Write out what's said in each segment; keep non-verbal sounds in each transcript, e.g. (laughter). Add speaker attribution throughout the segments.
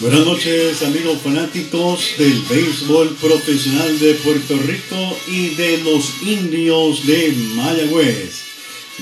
Speaker 1: Buenas noches amigos fanáticos del béisbol profesional de Puerto Rico y de los indios de Mayagüez.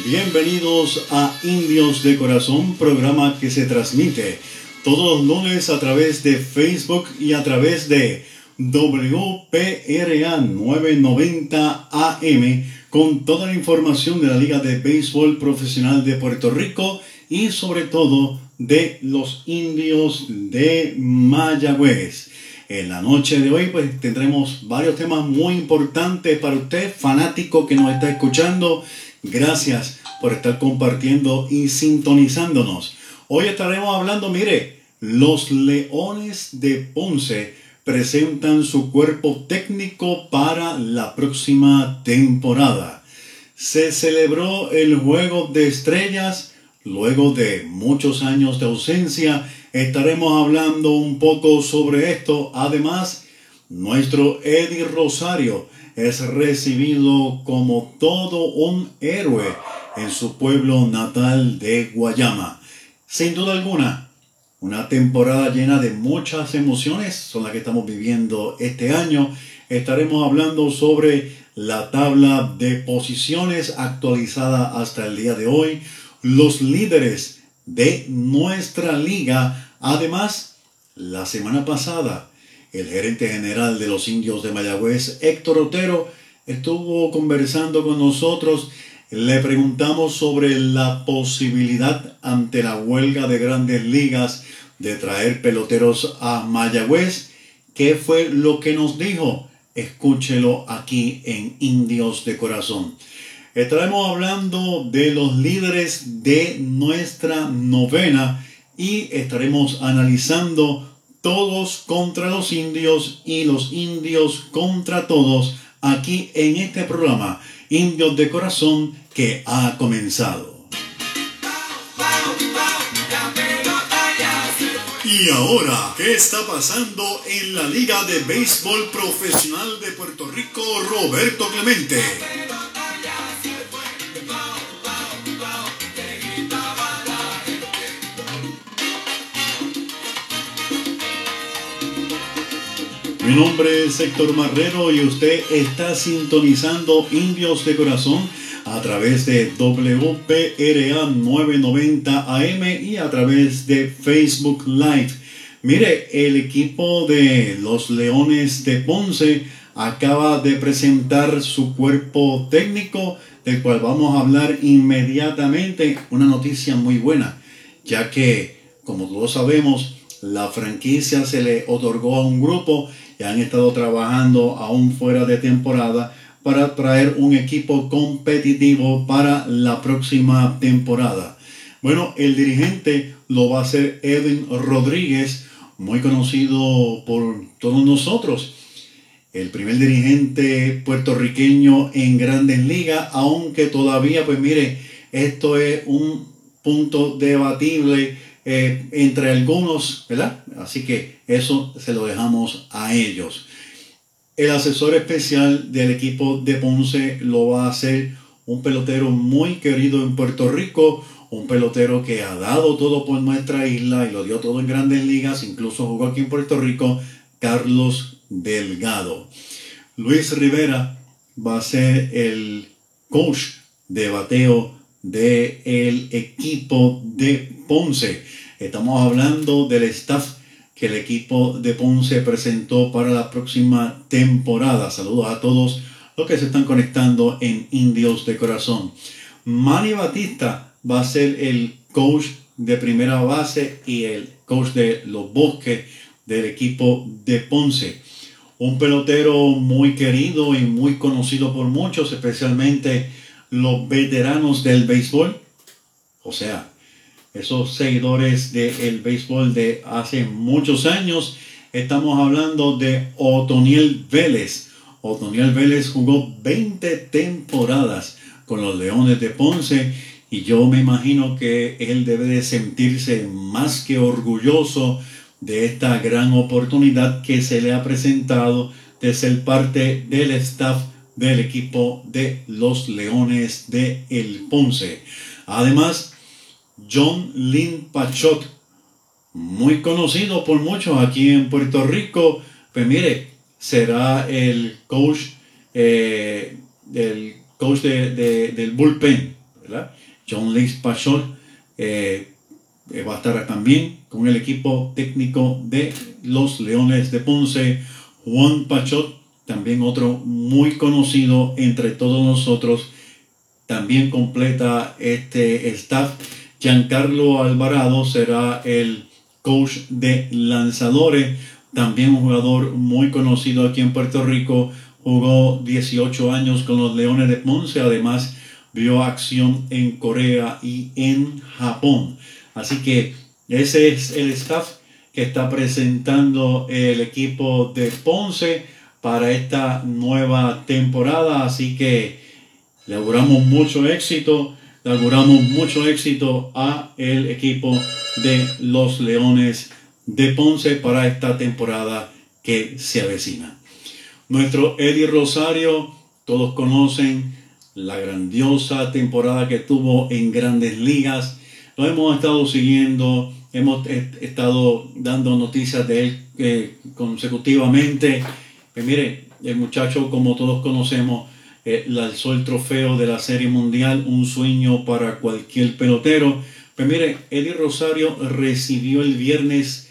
Speaker 1: Bienvenidos a Indios de Corazón, programa que se transmite todos los lunes a través de Facebook y a través de WPRA 990 AM con toda la información de la Liga de Béisbol Profesional de Puerto Rico y sobre todo de los indios de Mayagüez. En la noche de hoy pues tendremos varios temas muy importantes para usted, fanático que nos está escuchando. Gracias por estar compartiendo y sintonizándonos. Hoy estaremos hablando, mire, los Leones de Ponce presentan su cuerpo técnico para la próxima temporada. Se celebró el Juego de Estrellas Luego de muchos años de ausencia, estaremos hablando un poco sobre esto. Además, nuestro Eddie Rosario es recibido como todo un héroe en su pueblo natal de Guayama. Sin duda alguna, una temporada llena de muchas emociones son las que estamos viviendo este año. Estaremos hablando sobre la tabla de posiciones actualizada hasta el día de hoy los líderes de nuestra liga. Además, la semana pasada, el gerente general de los indios de Mayagüez, Héctor Otero, estuvo conversando con nosotros. Le preguntamos sobre la posibilidad ante la huelga de grandes ligas de traer peloteros a Mayagüez. ¿Qué fue lo que nos dijo? Escúchelo aquí en Indios de Corazón. Estaremos hablando de los líderes de nuestra novena y estaremos analizando todos contra los indios y los indios contra todos aquí en este programa Indios de Corazón que ha comenzado. Y ahora, ¿qué está pasando en la Liga de Béisbol Profesional de Puerto Rico, Roberto Clemente? Mi nombre es Héctor Marrero y usted está sintonizando Indios de Corazón a través de WPRA 990 AM y a través de Facebook Live. Mire, el equipo de los Leones de Ponce acaba de presentar su cuerpo técnico, del cual vamos a hablar inmediatamente. Una noticia muy buena, ya que, como todos sabemos, la franquicia se le otorgó a un grupo y han estado trabajando aún fuera de temporada para traer un equipo competitivo para la próxima temporada. Bueno, el dirigente lo va a ser Edwin Rodríguez, muy conocido por todos nosotros. El primer dirigente puertorriqueño en grandes ligas, aunque todavía, pues mire, esto es un punto debatible eh, entre algunos, ¿verdad? Así que eso se lo dejamos a ellos. El asesor especial del equipo de Ponce lo va a hacer un pelotero muy querido en Puerto Rico, un pelotero que ha dado todo por nuestra isla y lo dio todo en grandes ligas, incluso jugó aquí en Puerto Rico, Carlos Delgado. Luis Rivera va a ser el coach de bateo del el equipo de Ponce. Estamos hablando del staff que el equipo de Ponce presentó para la próxima temporada. Saludos a todos los que se están conectando en Indios de Corazón. Manny Batista va a ser el coach de primera base y el coach de los bosques del equipo de Ponce. Un pelotero muy querido y muy conocido por muchos, especialmente los veteranos del béisbol. O sea, esos seguidores del béisbol de hace muchos años. Estamos hablando de Otoniel Vélez. Otoniel Vélez jugó 20 temporadas con los Leones de Ponce y yo me imagino que él debe de sentirse más que orgulloso de esta gran oportunidad que se le ha presentado de ser parte del staff del equipo de los Leones de El Ponce. Además, John Lynn Pachot muy conocido por muchos aquí en Puerto Rico. Pues mire, será el coach, eh, del, coach de, del bullpen, ¿verdad? John Lee Pachol. Eh, va a estar también con el equipo técnico de los Leones de Ponce, Juan Pachot, también otro muy conocido entre todos nosotros, también completa este staff. Giancarlo Alvarado será el coach de lanzadores, también un jugador muy conocido aquí en Puerto Rico, jugó 18 años con los Leones de Ponce, además vio acción en Corea y en Japón. Así que ese es el staff que está presentando el equipo de Ponce para esta nueva temporada. Así que le auguramos mucho éxito, le auguramos mucho éxito a el equipo de los Leones de Ponce para esta temporada que se avecina. Nuestro Eddie Rosario, todos conocen la grandiosa temporada que tuvo en grandes ligas lo hemos estado siguiendo, hemos estado dando noticias de él eh, consecutivamente. Pues mire, el muchacho, como todos conocemos, eh, lanzó el trofeo de la Serie Mundial, un sueño para cualquier pelotero. Pues mire, Eddie Rosario recibió el viernes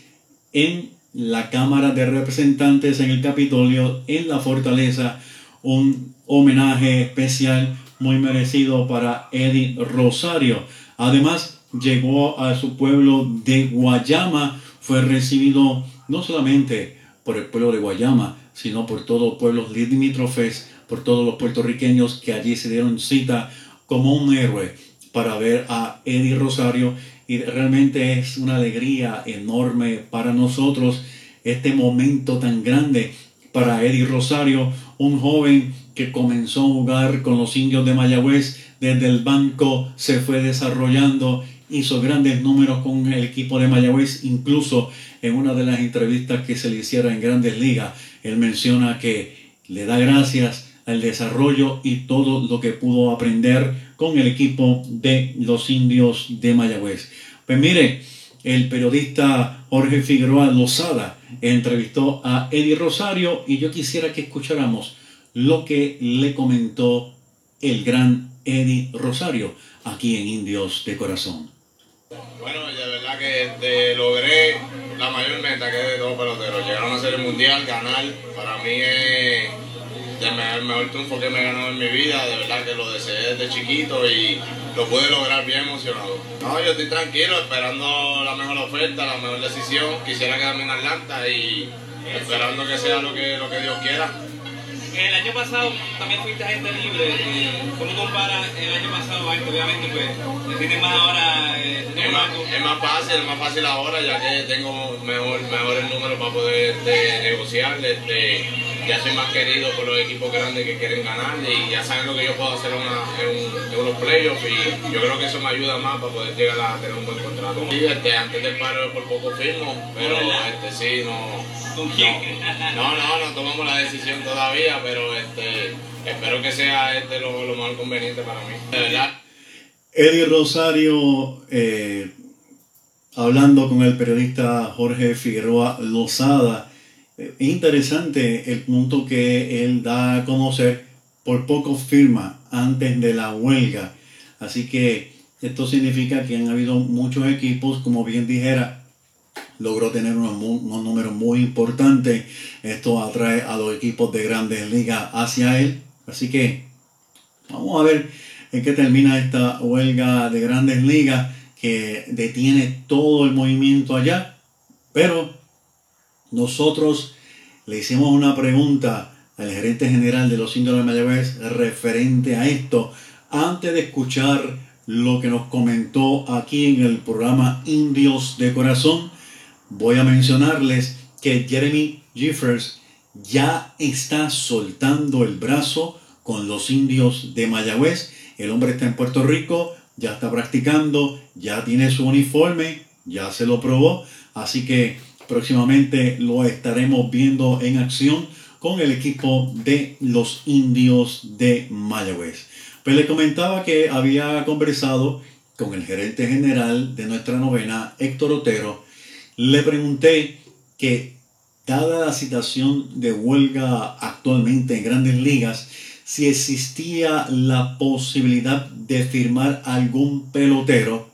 Speaker 1: en la Cámara de Representantes en el Capitolio, en la Fortaleza, un homenaje especial muy merecido para Eddie Rosario. Además, llegó a su pueblo de Guayama, fue recibido no solamente por el pueblo de Guayama, sino por todos los pueblos limítrofes, por todos los puertorriqueños que allí se dieron cita como un héroe para ver a Eddie Rosario. Y realmente es una alegría enorme para nosotros este momento tan grande para Eddie Rosario, un joven que comenzó a jugar con los indios de Mayagüez desde el banco, se fue desarrollando hizo grandes números con el equipo de Mayagüez, incluso en una de las entrevistas que se le hiciera en Grandes Ligas, él menciona que le da gracias al desarrollo y todo lo que pudo aprender con el equipo de los indios de Mayagüez. Pues mire, el periodista Jorge Figueroa Lozada entrevistó a Eddie Rosario y yo quisiera que escucháramos lo que le comentó el gran Eddie Rosario aquí en Indios de Corazón.
Speaker 2: Bueno, de verdad que logré la mayor meta que es de todo pelotero, llegar a una serie mundial, ganar, para mí es el mejor, triunfo que me he ganado en mi vida, de verdad que lo deseé desde chiquito y lo pude lograr bien emocionado. No, yo estoy tranquilo, esperando la mejor oferta, la mejor decisión, quisiera quedarme en Atlanta y esperando que sea lo que, lo que Dios quiera.
Speaker 3: El año pasado también fuiste agente libre. ¿Cómo comparas el año pasado a Obviamente, pues, tienes más ahora.
Speaker 2: Eh, es, más, es, más, fácil, es más fácil ahora, ya que tengo mejor, mejores números para poder negociar. Este, ya soy más querido por los equipos grandes que quieren ganar y ya saben lo que yo puedo hacer en, en, los playoffs y yo creo que eso me ayuda más para poder llegar a tener un buen contrato. Sí, este, antes del paro por poco firmo, pero este, sí, no ¿Con quién? No, no, no tomamos la decisión todavía, pero este, espero que sea este lo, lo más conveniente para mí. De verdad.
Speaker 1: Eddie Rosario, eh, hablando con el periodista Jorge Figueroa Lozada, interesante el punto que él da a conocer, por poco firma antes de la huelga. Así que esto significa que han habido muchos equipos, como bien dijera, logró tener unos, números muy importantes. Esto atrae a los equipos de grandes ligas hacia él. Así que vamos a ver en qué termina esta huelga de grandes ligas que detiene todo el movimiento allá. Pero nosotros le hicimos una pregunta al gerente general de los indios de Mayagüez referente a esto antes de escuchar lo que nos comentó aquí en el programa Indios de Corazón voy a mencionarles que Jeremy Jeffers ya está soltando el brazo con los indios de Mayagüez. El hombre está en Puerto Rico, ya está practicando, ya tiene su uniforme, ya se lo probó. Así que próximamente lo estaremos viendo en acción con el equipo de los indios de Mayagüez. Pues le comentaba que había conversado con el gerente general de nuestra novena, Héctor Otero, le pregunté que dada la situación de huelga actualmente en grandes ligas, si existía la posibilidad de firmar algún pelotero.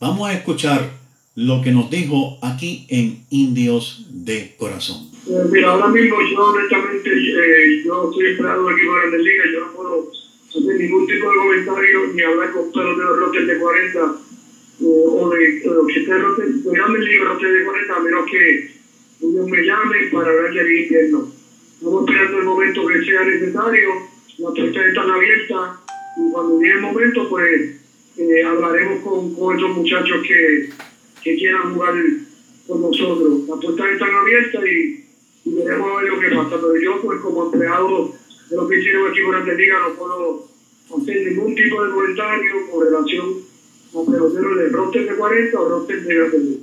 Speaker 1: Vamos a escuchar lo que nos dijo aquí en Indios de Corazón.
Speaker 4: Eh, mira, ahora mismo yo honestamente, eh, yo soy empleado aquí en Grandes Ligas, yo no puedo hacer ningún tipo de comentario ni hablar con peloteros rotes de 40 eh, o de, que esté de Grandes Ligas rotes de 40, a menos que ellos me llamen para hablar de invierno. Estamos esperando el momento que sea necesario, las puertas están abiertas y cuando llegue el momento, pues eh, hablaremos con, con esos muchachos que, que quieran jugar con nosotros. Las puertas están abiertas y, y, veremos a ver lo que pasa. Pero yo, pues como empleado de lo que hicieron aquí con la Liga, no puedo hacer ningún tipo de comentario con relación a peloteros de roster de 40 o roster de Grandes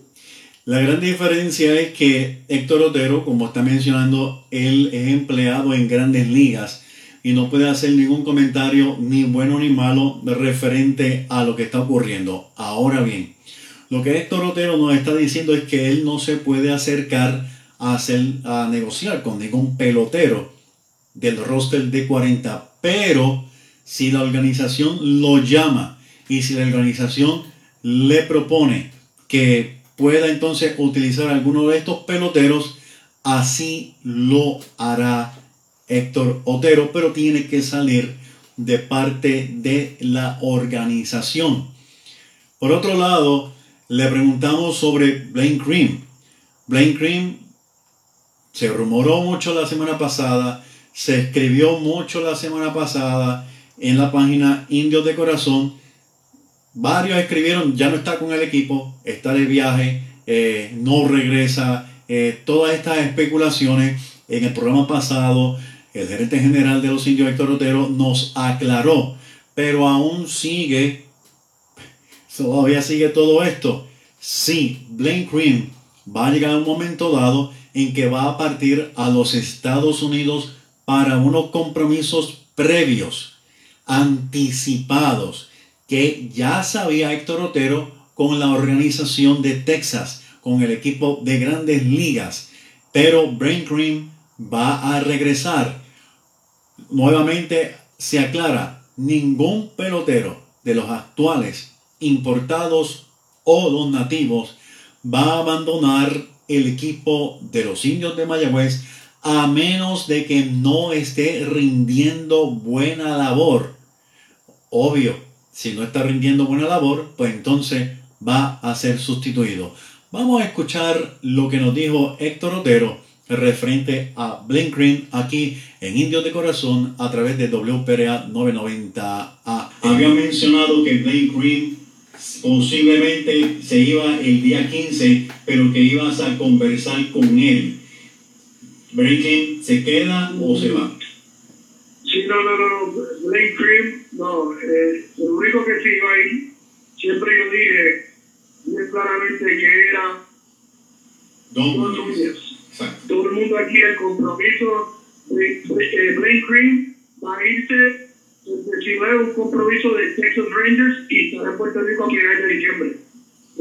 Speaker 1: la gran diferencia es que Héctor Otero, como está mencionando, él es empleado en grandes ligas y no puede hacer ningún comentario ni bueno ni malo referente a lo que está ocurriendo. Ahora bien, lo que Héctor Otero nos está diciendo es que él no se puede acercar a, hacer, a negociar con ningún pelotero del roster de 40, pero si la organización lo llama y si la organización le propone que pueda entonces utilizar alguno de estos peloteros, así lo hará Héctor Otero, pero tiene que salir de parte de la organización. Por otro lado, le preguntamos sobre Blaine Cream. Blaine Cream se rumoró mucho la semana pasada, se escribió mucho la semana pasada en la página Indios de Corazón. Varios escribieron, ya no está con el equipo, está de viaje, eh, no regresa. Eh, todas estas especulaciones en el programa pasado el gerente general de los indios Héctor Otero nos aclaró, pero aún sigue, todavía sigue todo esto. Sí, Blaine Cream va a llegar un momento dado en que va a partir a los Estados Unidos para unos compromisos previos, anticipados, que ya sabía Héctor Otero con la organización de Texas, con el equipo de grandes ligas. Pero Brain Cream va a regresar. Nuevamente se aclara, ningún pelotero de los actuales importados o los nativos va a abandonar el equipo de los indios de Mayagüez a menos de que no esté rindiendo buena labor. Obvio, si no está rindiendo buena labor, pues entonces va a ser sustituido. Vamos a escuchar lo que nos dijo Héctor Otero referente a Blink Green aquí en Indios de Corazón a través de WPRA 990A. Había mencionado que Blake Green posiblemente se iba el día 15, pero que ibas a conversar con él. Green se queda o se va?
Speaker 4: Sí, no, no, no, Blake Green, no, eh, lo único que sí iba ahí, siempre yo dije muy claramente que era
Speaker 1: Don
Speaker 4: todo el mundo aquí, el compromiso de, de, Blaine Green va a irse va un compromiso de Texas Rangers y estará en Puerto Rico a finales de diciembre.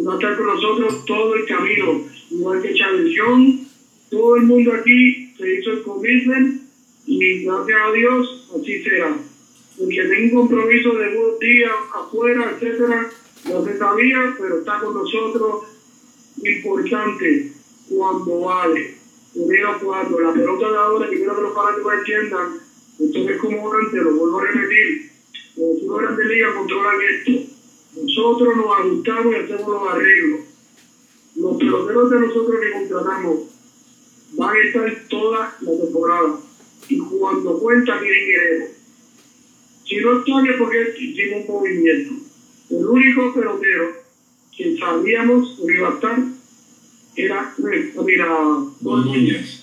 Speaker 4: Va a estar con nosotros todo el camino, igual que Chávez Young, todo el mundo aquí se hizo el commitment y gracias a Dios así será. Porque tenga un compromiso de buenos días afuera, etcétera, no se sabía, pero está con nosotros. Importante cuando vale primero cuando la pelota de ahora, quiero que los fanáticos entiendan, esto es como antes, lo vuelvo a repetir, los jugadores de liga controlan esto. Nosotros nos ajustamos y hacemos los arreglos. Los peloteros de nosotros que contratamos van a estar toda la temporada. Y cuando cuenta, tienen queremos. Si no están es porque hicimos un movimiento. El único pelotero que sabíamos que iba a estar era, mira, Don Núñez.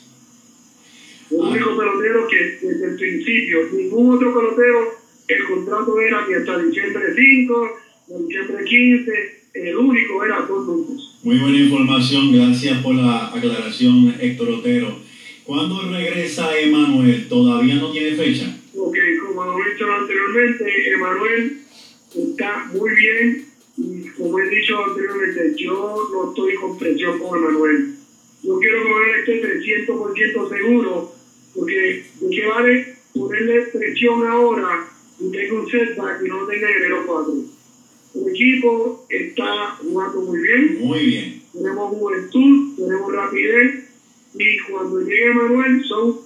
Speaker 4: El único pelotero que desde el principio, ningún otro pelotero, el contrato era que hasta diciembre 5, diciembre 15, el único era Don Núñez.
Speaker 1: Muy buena información, gracias por la aclaración, Héctor Otero. ¿Cuándo regresa Emanuel? ¿Todavía no tiene fecha?
Speaker 4: Ok, como lo he dicho anteriormente, Emanuel está muy bien y como he dicho anteriormente, yo no estoy con presión con Emanuel. Yo quiero que Emanuel esté 300% seguro, porque de qué vale ponerle presión ahora y tenga un setback y no tenga enero 4. El equipo está jugando muy bien.
Speaker 1: Muy bien.
Speaker 4: Tenemos juventud, tenemos rapidez y cuando llegue Manuel son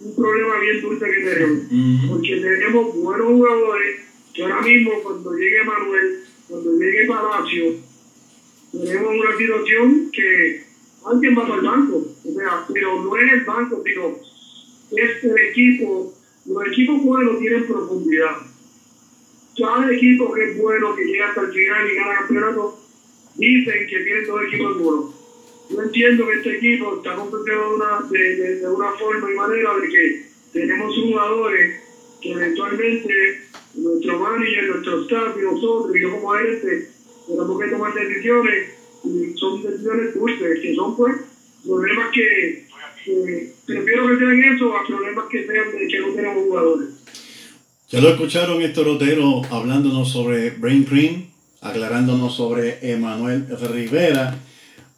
Speaker 4: un problema bien dulce que tenemos. Porque tenemos buenos jugadores que ahora mismo cuando llegue Manuel, cuando llegue Palacio, tenemos una situación que alguien va para el banco. O sea, pero no es el banco, sino es el equipo. Los equipos buenos tienen profundidad. Cada equipo que es bueno, que llega hasta el final y gana campeonato, dicen que tienen dos equipos buenos yo entiendo que este equipo está compuesto de una, de, de, una forma y manera de que tenemos jugadores que eventualmente nuestro manager, nuestro staff y nosotros, y yo como este, tenemos que tomar decisiones y son decisiones dulces, que son pues problemas que, que prefiero que sean eso a problemas que sean de que no tenemos jugadores.
Speaker 1: Ya lo escucharon estos Rotero hablándonos sobre Brain Cream, aclarándonos sobre Emanuel Rivera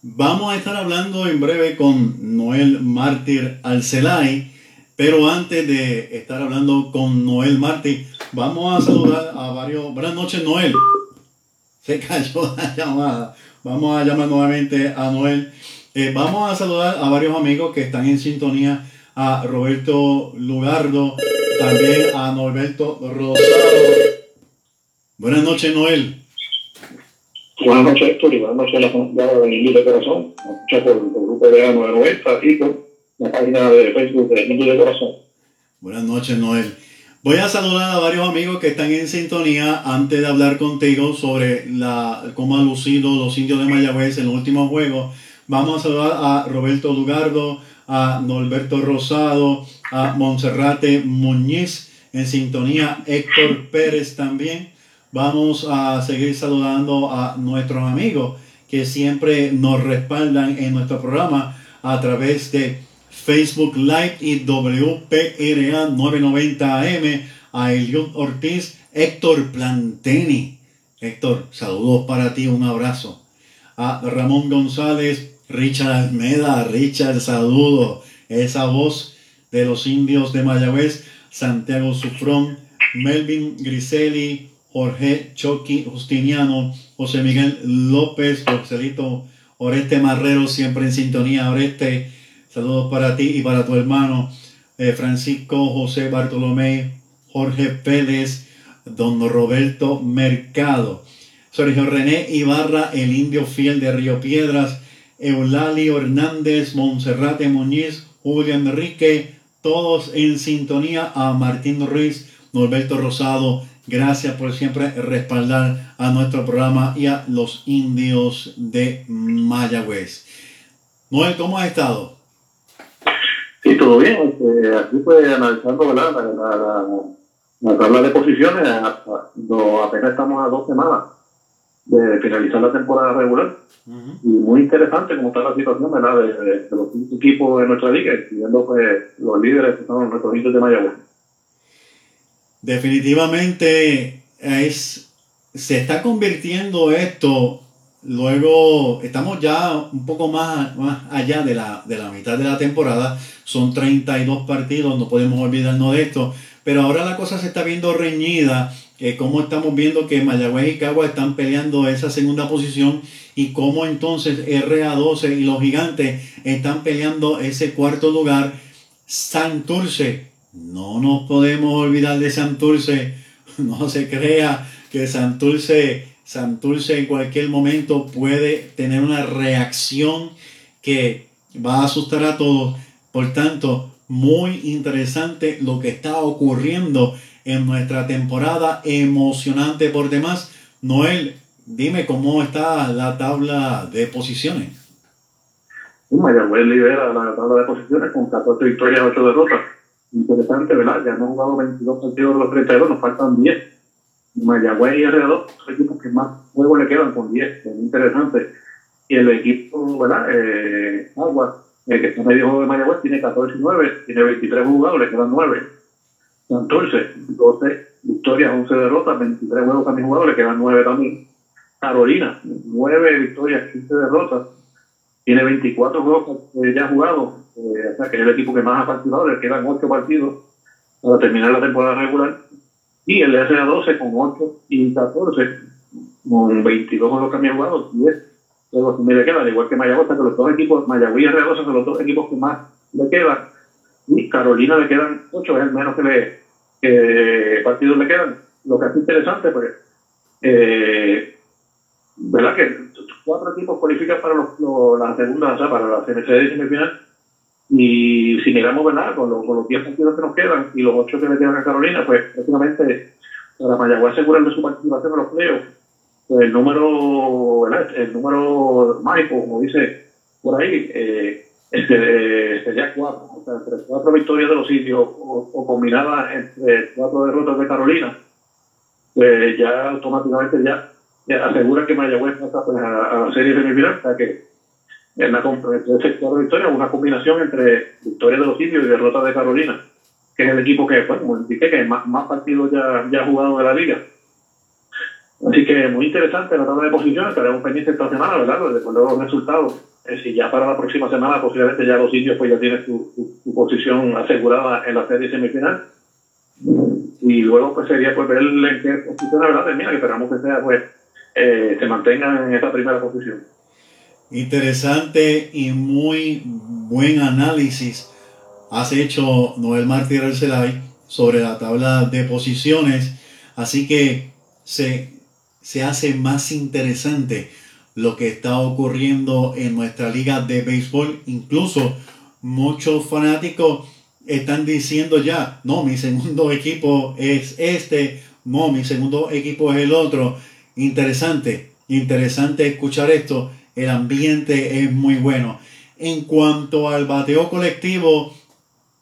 Speaker 1: Vamos a estar hablando en breve con Noel Mártir Alcelay, pero antes de estar hablando con Noel Mártir, vamos a saludar a varios. Buenas noches, Noel. Se cayó la llamada. Vamos a llamar nuevamente a Noel. Eh, vamos a saludar a varios amigos que están en sintonía. A Roberto Lugardo, también a Norberto Rosado. Buenas noches, Noel.
Speaker 5: Buenas noches, Héctor, y buenas noches a la familia de Niños de Corazón. Nos por el grupo de A990 y por la página de Facebook de de Corazón.
Speaker 1: Buenas noches, Noel. Voy a saludar a varios amigos que están en sintonía antes de hablar contigo sobre la, cómo han lucido los indios de Mayagüez en los últimos juegos. Vamos a saludar a Roberto Lugardo, a Norberto Rosado, a Monserrate Muñiz en sintonía, Héctor Pérez también. Vamos a seguir saludando a nuestros amigos que siempre nos respaldan en nuestro programa a través de Facebook Live y WPRA 990 AM, a Eliud Ortiz, Héctor Planteni. Héctor, saludos para ti, un abrazo. A Ramón González, Richard Almeda, Richard, saludos. Esa voz de los indios de Mayagüez, Santiago Sufrón, Melvin Griseli, Jorge Choqui Justiniano, José Miguel López, Joselito Oreste Marrero, siempre en sintonía. Oreste, saludos para ti y para tu hermano eh, Francisco José Bartolomé, Jorge Pérez, Don Roberto Mercado, Sergio René Ibarra, el indio fiel de Río Piedras, Eulalio Hernández, Monserrate Muñiz, Julián Enrique, todos en sintonía a Martín Ruiz, Norberto Rosado, Gracias por siempre respaldar a nuestro programa y a los indios de Mayagüez. Noel, ¿cómo has estado?
Speaker 5: Sí, todo bien. Este, aquí pues analizando La, la, la, tabla de posiciones, apenas estamos a dos semanas de finalizar la temporada regular. Y muy interesante cómo está la situación ¿verdad? De, los equipos de nuestra liga, incluyendo pues, los líderes que son nuestros indios de Mayagüez.
Speaker 1: Definitivamente es, se está convirtiendo esto, luego estamos ya un poco más, más allá de la, de la mitad de la temporada, son 32 partidos, no podemos olvidarnos de esto, pero ahora la cosa se está viendo reñida, eh, como estamos viendo que Mayagüez y Cagua están peleando esa segunda posición y cómo entonces RA12 y los gigantes están peleando ese cuarto lugar. Santurce no nos podemos olvidar de Santurce. (laughs) No se crea que Santurce, Santurce en cualquier momento puede tener una reacción que va a asustar a todos. Por tanto, muy interesante lo que está ocurriendo en nuestra temporada emocionante por demás. Noel, dime cómo está la tabla de posiciones.
Speaker 5: Mayagüez lidera la tabla de posiciones con 14 victorias, 8 derrotas interesante, ¿verdad? Ya hemos jugado 22 partidos de los 32, nos faltan 10. Mayagüez y R2 son equipos que más juegos le quedan con 10, es interesante. Y el equipo, ¿verdad? Eh, Agua, el que está medio juego de Mayagüez, tiene 14 y 9, tiene 23 jugadores, le quedan 9. Entonces, 12 victorias, 11 derrotas, 23 juegos a mis jugadores, le quedan 9 también. Carolina, 9 victorias, 15 derrotas. Tiene 24 juegos ya jugados, eh, o sea que es el equipo que más ha participado, le quedan 8 partidos para terminar la temporada regular. Y el RA12 con 8 y 14, con 22 juegos que han jugado, 10 juegos que me le quedan, igual que Mayagüez, que los dos equipos, Mayagüez y RA12 son los dos equipos que más le quedan. Carolina le quedan 8, es menos que partidos le quedan. Lo que es interesante, pues, eh, ¿verdad? Que cuatro equipos cualifican para los, la segunda, o sea, para la semifinal. Y si miramos, ¿verdad? Con, con los 10 partidos que nos quedan y los 8 que le quedan a Carolina, pues prácticamente para Mayagüez asegurar de su participación en los playoffs, pues el número, ¿verdad? El número mágico, como dice por ahí, eh, este, sería cuatro, entre cuatro victorias de los sitios o, o combinadas entre cuatro derrotas de Carolina, pues ya automáticamente ya asegura que Mayagüez pasa pues, a, la serie semifinal, o sea que en la cuatro victorias, una combinación entre victoria de los sitios y derrota de Carolina, que es el equipo que, pues, como indiqué, que más, más partidos ya, ya ha jugado de la liga. Así que muy interesante la tabla de posiciones, estaremos pendientes esta semana, ¿verdad? De los resultados. Eh, si ya para la próxima semana posiblemente ya los indios pues ya tienen su, su, posición asegurada en la serie semifinal. Y luego pues sería pues ver en qué posición verdad termina, que esperamos que sea pues eh, se mantengan en esa primera posición.
Speaker 1: Interesante y muy buen análisis has hecho Noel Martínez Arcelay sobre la tabla de posiciones, así que se, se hace más interesante lo que está ocurriendo en nuestra liga de béisbol. Incluso muchos fanáticos están diciendo ya, no, mi segundo (laughs) equipo es este, no, mi segundo equipo es el otro. Interesante, interesante escuchar esto. El ambiente es muy bueno. En cuanto al bateo colectivo,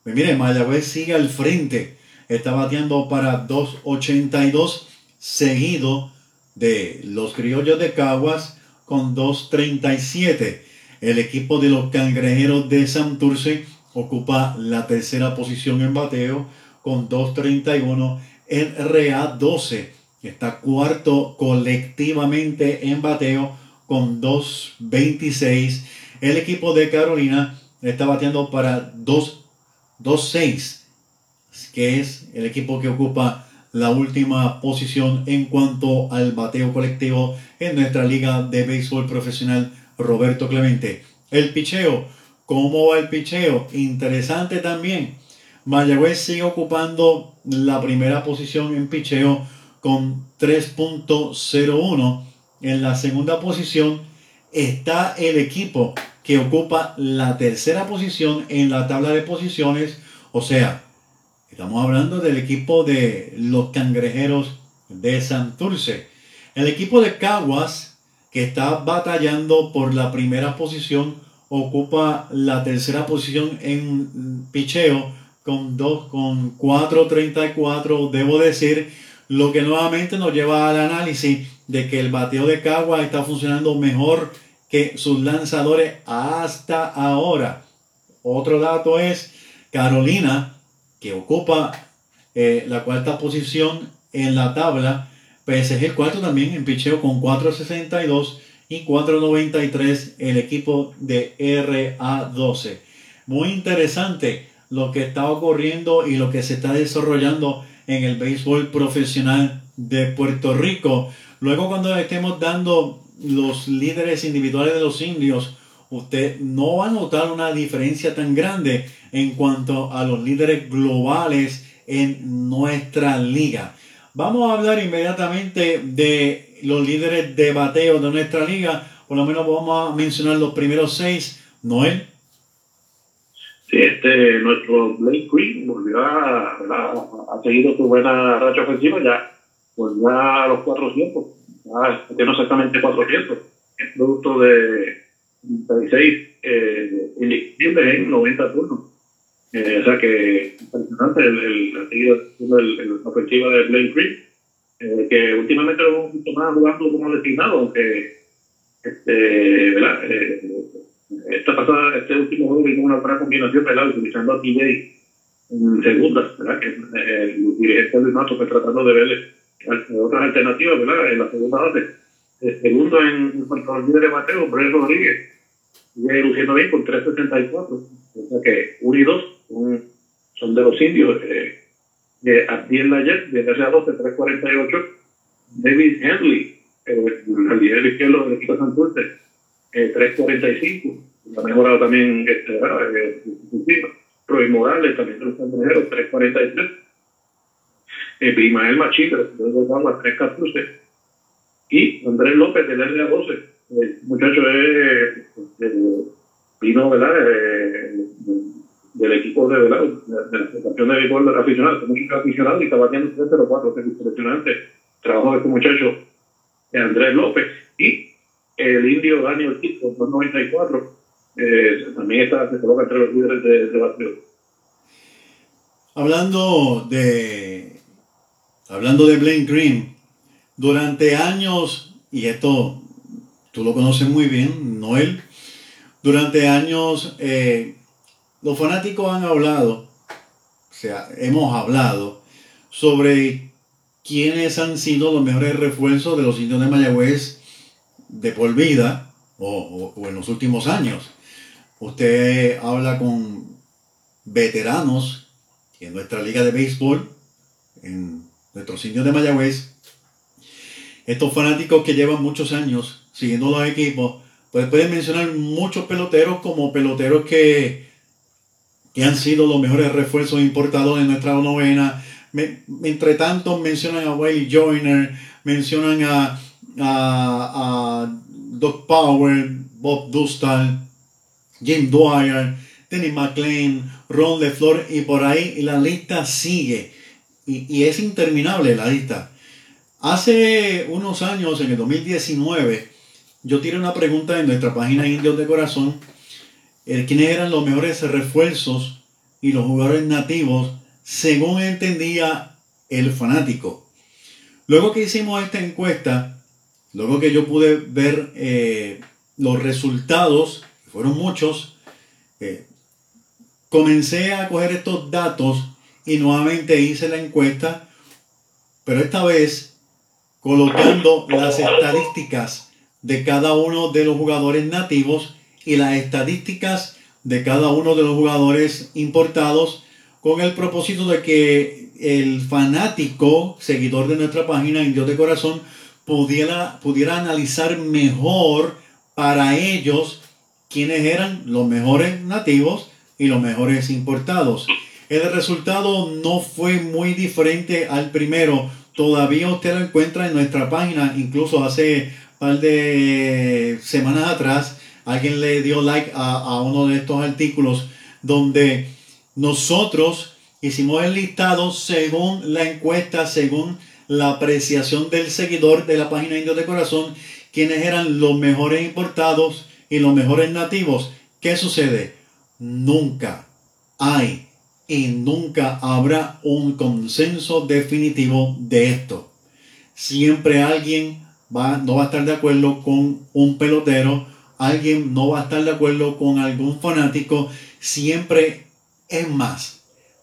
Speaker 1: pues mire, Mayagüez sigue al frente. Está bateando para 2.82 seguido de los criollos de Caguas con 2.37. El equipo de los cangrejeros de Santurce ocupa la tercera posición en bateo con 2.31. El RA 12 está cuarto colectivamente en bateo con 2.26. El equipo de Carolina está bateando para 2.6, que es el equipo que ocupa la última posición en cuanto al bateo colectivo en nuestra liga de béisbol profesional Roberto Clemente. El picheo, ¿cómo va el picheo? Interesante también. Mayagüez sigue ocupando la primera posición en picheo con 3.01. En la segunda posición está el equipo que ocupa la tercera posición en la tabla de posiciones, o sea, Estamos hablando del equipo de los cangrejeros de Santurce. El equipo de Caguas, que está batallando por la primera posición, ocupa la tercera posición en picheo con 2 con 4.34, debo decir, lo que nuevamente nos lleva al análisis de que el bateo de Caguas está funcionando mejor que sus lanzadores hasta ahora. Otro dato es Carolina, que ocupa eh, la cuarta posición en la tabla. PSG el cuarto también en picheo con 4.62 y 4.93 el equipo de RA12. Muy interesante lo que está ocurriendo y lo que se está desarrollando en el béisbol profesional de Puerto Rico. Luego cuando estemos dando los líderes individuales de los indios, usted no va a notar una diferencia tan grande en cuanto a los líderes globales en nuestra liga. Vamos a hablar inmediatamente de los líderes de bateo de nuestra liga. Por lo menos vamos a mencionar los primeros seis. Noel.
Speaker 5: Sí, este, nuestro Blake Green volvió a, ha seguido su buena racha ofensiva, ya volvió a los 400, ya tiene exactamente 400. Es producto de 36 eh, en 90 turnos. Eh, o sea que impresionante el, el, el, ofensiva de Blaine Creek, eh, que últimamente lo hemos visto más jugando como designado, aunque este, ¿verdad? Eh, esta pasada, este último juego vimos una buena combinación, ¿verdad? Utilizando a TJ en segunda, ¿verdad? Que el dirigente Luis Mato, pues tratando de ver otras alternativas, ¿verdad? En la segunda base. El segundo en cuanto al líder de Mateo, Brett Rodríguez, sigue luciendo bien con 3.74. O sea que 1 y 2 son, son de los indios. Eh, de Abdiel Layet, de RA12, 3.48. David Henley, el líder izquierdo del equipo de Santurce, eh, 3.45. Ha mejorado también este, eh, Roy Morales, también de los extranjeros, 3.43. Eh, Primael Machín, de los 3.14. Y Andrés López, del RA12. El muchacho es, vino, ¿verdad? Del equipo de, ¿verdad? de, la Asociación de Béisbol de Aficionados, es mucho aficionado y está batiendo 304, que es impresionante. Trabajo de este muchacho, Andrés López. Y el indio Daniel Kitt, con 294, eh, también está, se coloca entre los líderes de, de
Speaker 1: Hablando de, hablando de Blaine Green, durante años, y esto tú lo conoces muy bien, Noel, durante años eh, los fanáticos han hablado, o sea, hemos hablado sobre quiénes han sido los mejores refuerzos de los indios de Mayagüez de por vida o, en los últimos años. Usted habla con veteranos en nuestra liga de béisbol, en nuestros indios de Mayagüez, estos fanáticos que llevan muchos años siguiendo los equipos, pues pueden mencionar muchos peloteros como peloteros que que han sido los mejores refuerzos importados en nuestra novena. entre tanto, mencionan a Wade Joyner, mencionan a, a, Doc Power, Bob Dustal, Jim Dwyer, Denny McLean, Ron LeFleur y por ahí la lista sigue. Y, y, es interminable la lista. Hace unos años, en el 2019, yo tiré una pregunta en nuestra página Indios de Corazón quiénes eran los mejores refuerzos y los jugadores nativos según entendía el fanático. Luego que hicimos esta encuesta, luego que yo pude ver eh, los resultados, fueron muchos, eh, comencé a coger estos datos y nuevamente hice la encuesta, pero esta vez colocando las estadísticas de cada uno de los jugadores nativos y las estadísticas de cada uno de los jugadores importados con el propósito de que el fanático, seguidor de nuestra página Indios de Corazón, pudiera, pudiera analizar mejor para ellos quiénes eran los mejores nativos y los mejores importados. El resultado no fue muy diferente al primero. Todavía usted lo encuentra en nuestra página, incluso hace un par de semanas atrás alguien le dio like a, uno de estos artículos donde nosotros hicimos el listado según la encuesta, según la apreciación del seguidor de la página Indios de Corazón, quienes eran los mejores importados y los mejores nativos. ¿Qué sucede? Nunca hay y nunca habrá un consenso definitivo de esto. Siempre alguien va, no va a estar de acuerdo con un pelotero alguien no va a estar de acuerdo con algún fanático, siempre es más.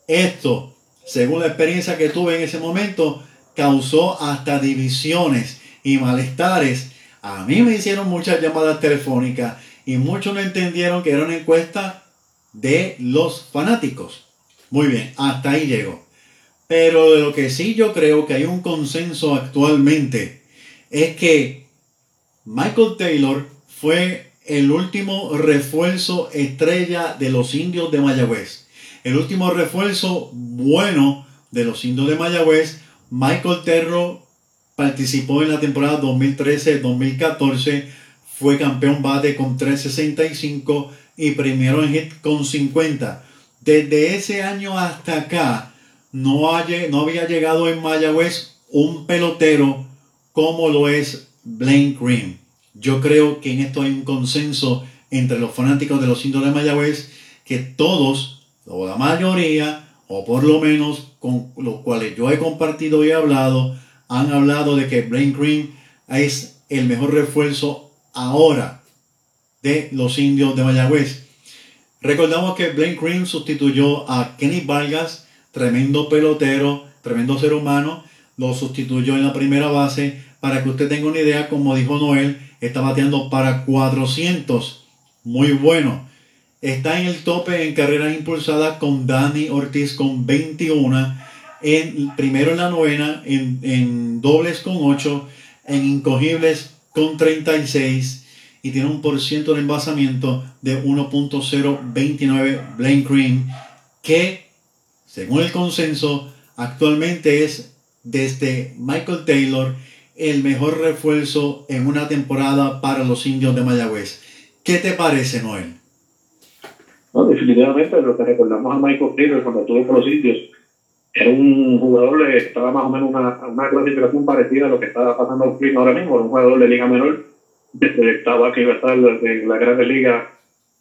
Speaker 1: Esto, según la experiencia que tuve en ese momento, causó hasta divisiones y malestares. A mí me hicieron muchas llamadas telefónicas y muchos no entendieron que era una encuesta de los fanáticos. Muy bien, hasta ahí llego. Pero de lo que sí yo creo que hay un consenso actualmente es que Michael Taylor fue el último refuerzo estrella de los indios de Mayagüez. El último refuerzo bueno de los indios de Mayagüez, Michael Terro participó en la temporada 2013-2014, fue campeón bate con 365 y primero en hit con 50. Desde ese año hasta acá no, no había llegado en Mayagüez un pelotero como lo es Blaine Green. Yo creo que en esto hay un consenso entre los fanáticos de los indios de Mayagüez que todos, o la mayoría, o por lo menos con los cuales yo he compartido y hablado, han hablado de que Blaine Green es el mejor refuerzo ahora de los indios de Mayagüez. Recordamos que Blaine Green sustituyó a Kenny Vargas, tremendo pelotero, tremendo ser humano, lo sustituyó en la primera base para que usted tenga una idea, como dijo Noel, está bateando para 400. Muy bueno. Está en el tope en carreras impulsadas con Dani Ortiz con 21. En, primero en la novena, en, en dobles con 8, en incogibles con 36 y tiene un por ciento de envasamiento de 1.029 Blaine Green, que según el consenso actualmente es desde Michael Taylor el mejor refuerzo en una temporada para los indios de Mayagüez. ¿Qué te parece, Noel?
Speaker 5: No, definitivamente lo que recordamos a Michael Taylor cuando estuvo con los indios era un jugador que estaba más o menos una, una clasificación parecida a lo que está pasando ahora mismo, un jugador de liga menor se proyectaba que iba a estar en la Grande Liga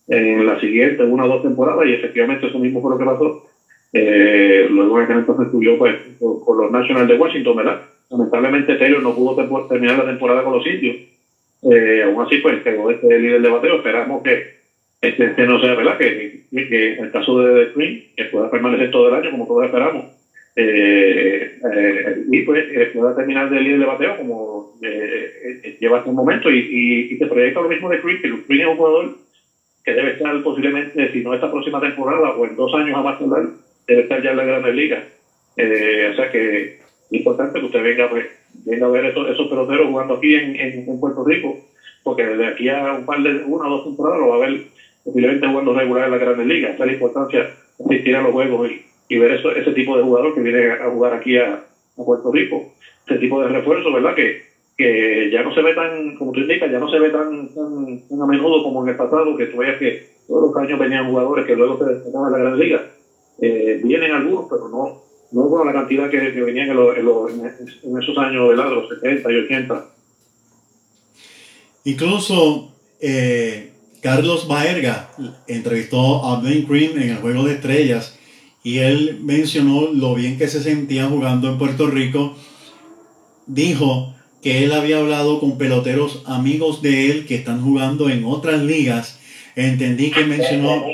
Speaker 5: en la siguiente, una o dos temporadas, y efectivamente eso mismo fue lo que pasó. Eh, luego en aquel entonces estudió pues, con, los Nationals de Washington, ¿verdad? Lamentablemente Taylor no pudo terminar la temporada con los indios. Eh, aún así, pues quedó este líder de bateo. Esperamos que este, este no sea, ¿verdad? Que, que, en el caso de The que pueda permanecer todo el año, como todos esperamos eh, eh, y pues eh, pueda terminar de líder de bateo como eh, lleva hasta el momento y, y, se proyecta lo mismo de Green, que Green es un jugador que debe estar posiblemente, si no esta próxima temporada o en dos años a más tardar, debe estar ya en la Grandes Ligas. o sea que importante que usted venga pues venga a ver esos, esos peloteros jugando aquí en, en, Puerto Rico, porque desde aquí a un par de una o dos temporadas lo va a ver posiblemente jugando regular en la Grandes Ligas. Esa es la importancia de asistir a los juegos y y ver eso, ese tipo de jugador que viene a jugar aquí a, Puerto Rico, ese tipo de refuerzo, ¿verdad? Que, que ya no se ve tan, como tú indicas, ya no se ve tan, tan, a menudo como en el pasado, que tú veas que todos los años venían jugadores que luego se destacaban en la Gran Liga. Eh, vienen algunos, pero no, no con la cantidad que, venían en, en, esos años de los 70 y 80.
Speaker 1: Incluso eh, Carlos Baerga entrevistó a Ben Green en el Juego de Estrellas y él mencionó lo bien que se sentía jugando en Puerto Rico. Dijo que él había hablado con peloteros amigos de él que están jugando en otras ligas. Entendí que mencionó,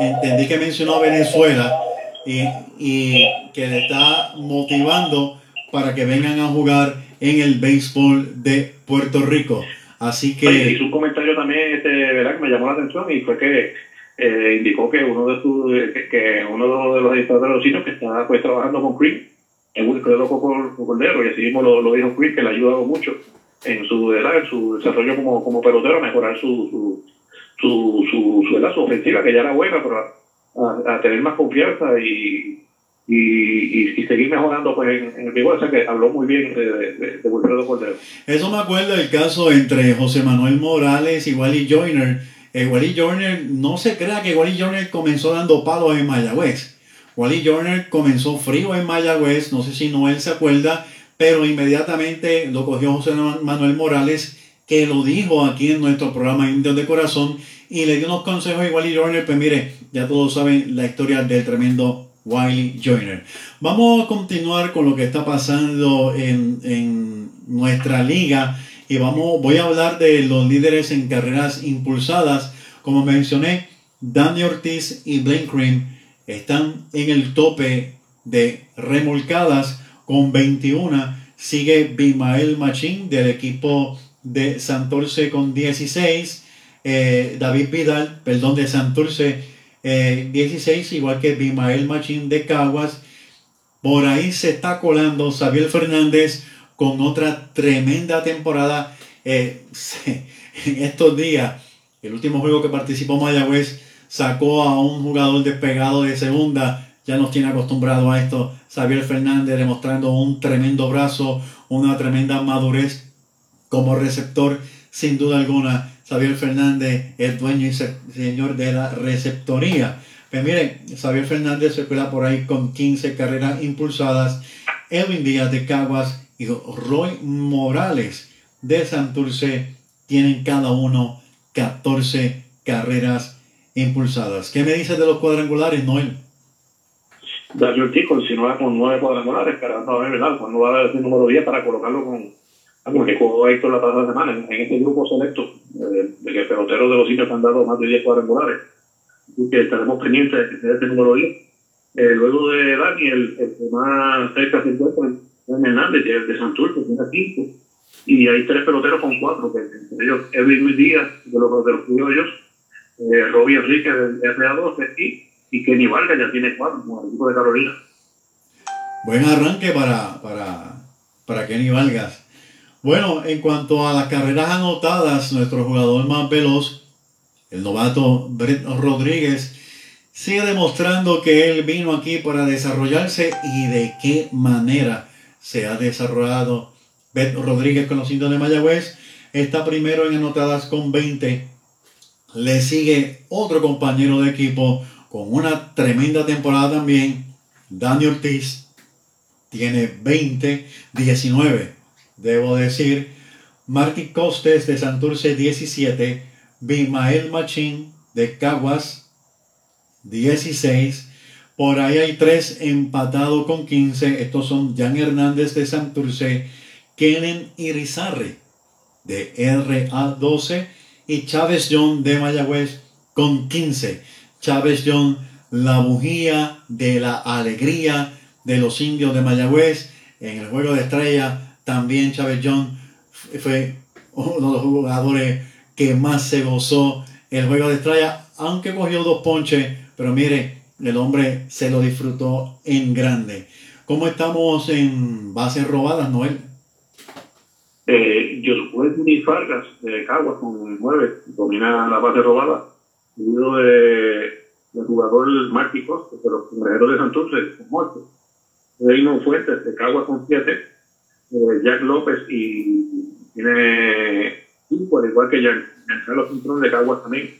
Speaker 1: entendí que mencionó Venezuela y, y que le está motivando para que vengan a jugar en el béisbol de Puerto Rico. Así que...
Speaker 5: Y su comentario también, este, ¿verdad? que me llamó la atención y fue que eh, indicó que uno de sus, que, uno de los editores de los sitios que está pues trabajando con Creek es Wilfredo Cordero y así mismo lo, lo dijo Creek que le ha ayudado mucho en su, en su desarrollo como, como pelotero a mejorar su su, su, su, su, ofensiva que ya era buena pero a, tener más confianza y, y, y, seguir mejorando pues en, el vivo, o sea que habló muy bien de, de, de Wilfredo Cordero.
Speaker 1: Eso me acuerdo del caso entre José Manuel Morales y Wally Joyner eh, Wally Joyner, no se crea que Wally Joyner comenzó dando palos en Mayagüez. Wally Joyner comenzó frío en Mayagüez, no sé si Noel se acuerda, pero inmediatamente lo cogió José Manuel Morales, que lo dijo aquí en nuestro programa Indios de Corazón, y le dio unos consejos a Wally Joyner, pues mire, ya todos saben la historia del tremendo Wiley Joyner. Vamos a continuar con lo que está pasando en, en nuestra liga y vamos, voy a hablar de los líderes en carreras impulsadas. Como mencioné, Danny Ortiz y Blaine Cream están en el tope de remolcadas con 21. Sigue Bimael Machín del equipo de Santurce con 16. Eh, David Vidal, perdón, de Santurce 16, eh, igual que Bimael Machín de Caguas. Por ahí se está colando Xavier Fernández con otra tremenda temporada. Eh, (laughs) en estos días, el último juego que participó Mayagüez sacó a un jugador despegado de segunda. Ya nos tiene acostumbrado a esto. Xavier Fernández demostrando un tremendo brazo, una tremenda madurez como receptor, sin duda alguna. Xavier Fernández, el dueño y señor de la receptoría. Pues miren, Xavier Fernández se cuela por ahí con 15 carreras impulsadas. Edwin Díaz de Caguas y Roy Morales de Santurce tienen cada uno 14 carreras impulsadas. ¿Qué me dices de los cuadrangulares, Noel?
Speaker 5: Darío Ortiz continúa con nueve cuadrangulares, esperando a ver ¿verdad? cuando va a el número 10 para colocarlo con, algo que jugó Héctor la pasada semana en, este grupo selecto eh, de que peloteros de los indios han dado más de 10 cuadrangulares. Así que estaremos pendientes de que este número 10. Eh, luego de Dani, el, que más cerca se encuentra Hernández de, Santurce, tiene 15. Y hay tres peloteros con cuatro, que entre ellos Edwin Díaz, de los, de los criollos, eh, Robbie Enrique del RA12 y, y Kenny Vargas ya tiene cuatro, como el equipo de Carolina.
Speaker 1: Buen arranque para, para, para Kenny Vargas. Bueno, en cuanto a las carreras anotadas, nuestro jugador más veloz, el novato Brett Rodríguez, sigue demostrando que él vino aquí para desarrollarse y de qué manera se ha desarrollado. Brett Rodríguez con los indios de Mayagüez está primero en anotadas con 20. Le sigue otro compañero de equipo con una tremenda temporada también, Daniel Ortiz. Tiene 20, 19 debo decir. Marty Costes de Santurce 17, Bimael Machín de Caguas 16. Por ahí hay tres empatados con 15. Estos son Jan Hernández de Santurce, Kenen Irizarre de RA12 y Chávez John de Mayagüez con 15. Chávez John, la bujía de la alegría de los indios de Mayagüez en el juego de estrella también Chávez John fue uno de los jugadores que más se gozó el juego de estrella, aunque cogió dos ponches, pero mire, el hombre se lo disfrutó en grande. ¿Cómo estamos en bases robadas, Noel?
Speaker 5: Eh, Josué Fargas de Caguas con el 9 domina la base robada, seguido de, del jugador Marty Costa, de los congrejeros de Santurce, con 8. Reino Fuentes de Caguas con 7 eh, Jack López y tiene cinco, al igual que Giancarlo Cintrón de Caguas también.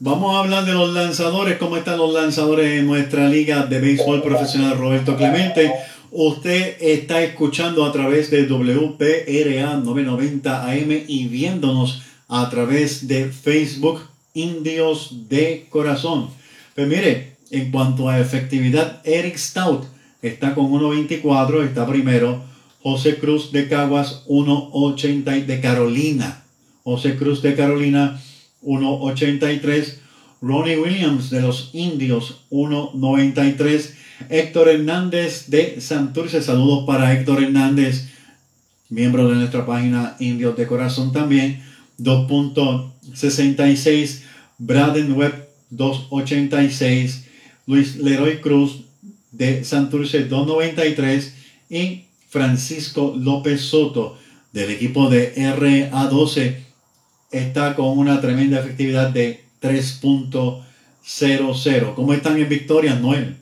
Speaker 1: Vamos a hablar de los lanzadores, cómo están los lanzadores en nuestra liga de béisbol profesional Roberto Clemente. Usted está escuchando a través de WPRA 990 AM y viéndonos a través de Facebook Indios de Corazón. Pues mire, en cuanto a efectividad, Eric Stout está con 1.24, está primero. José Cruz de Caguas, 1.80 de Carolina. José Cruz de Carolina, 1.83. Ronnie Williams de los Indios, 1.93. Héctor Hernández de Santurce, saludos para Héctor Hernández, miembro de nuestra página Indios de Corazón también, 2.66. Braden Webb, 2.86. Luis Leroy Cruz, de Santurce 293 y Francisco López Soto del equipo de RA12 está con una tremenda efectividad de 3.00. ¿Cómo están en victoria, Noel?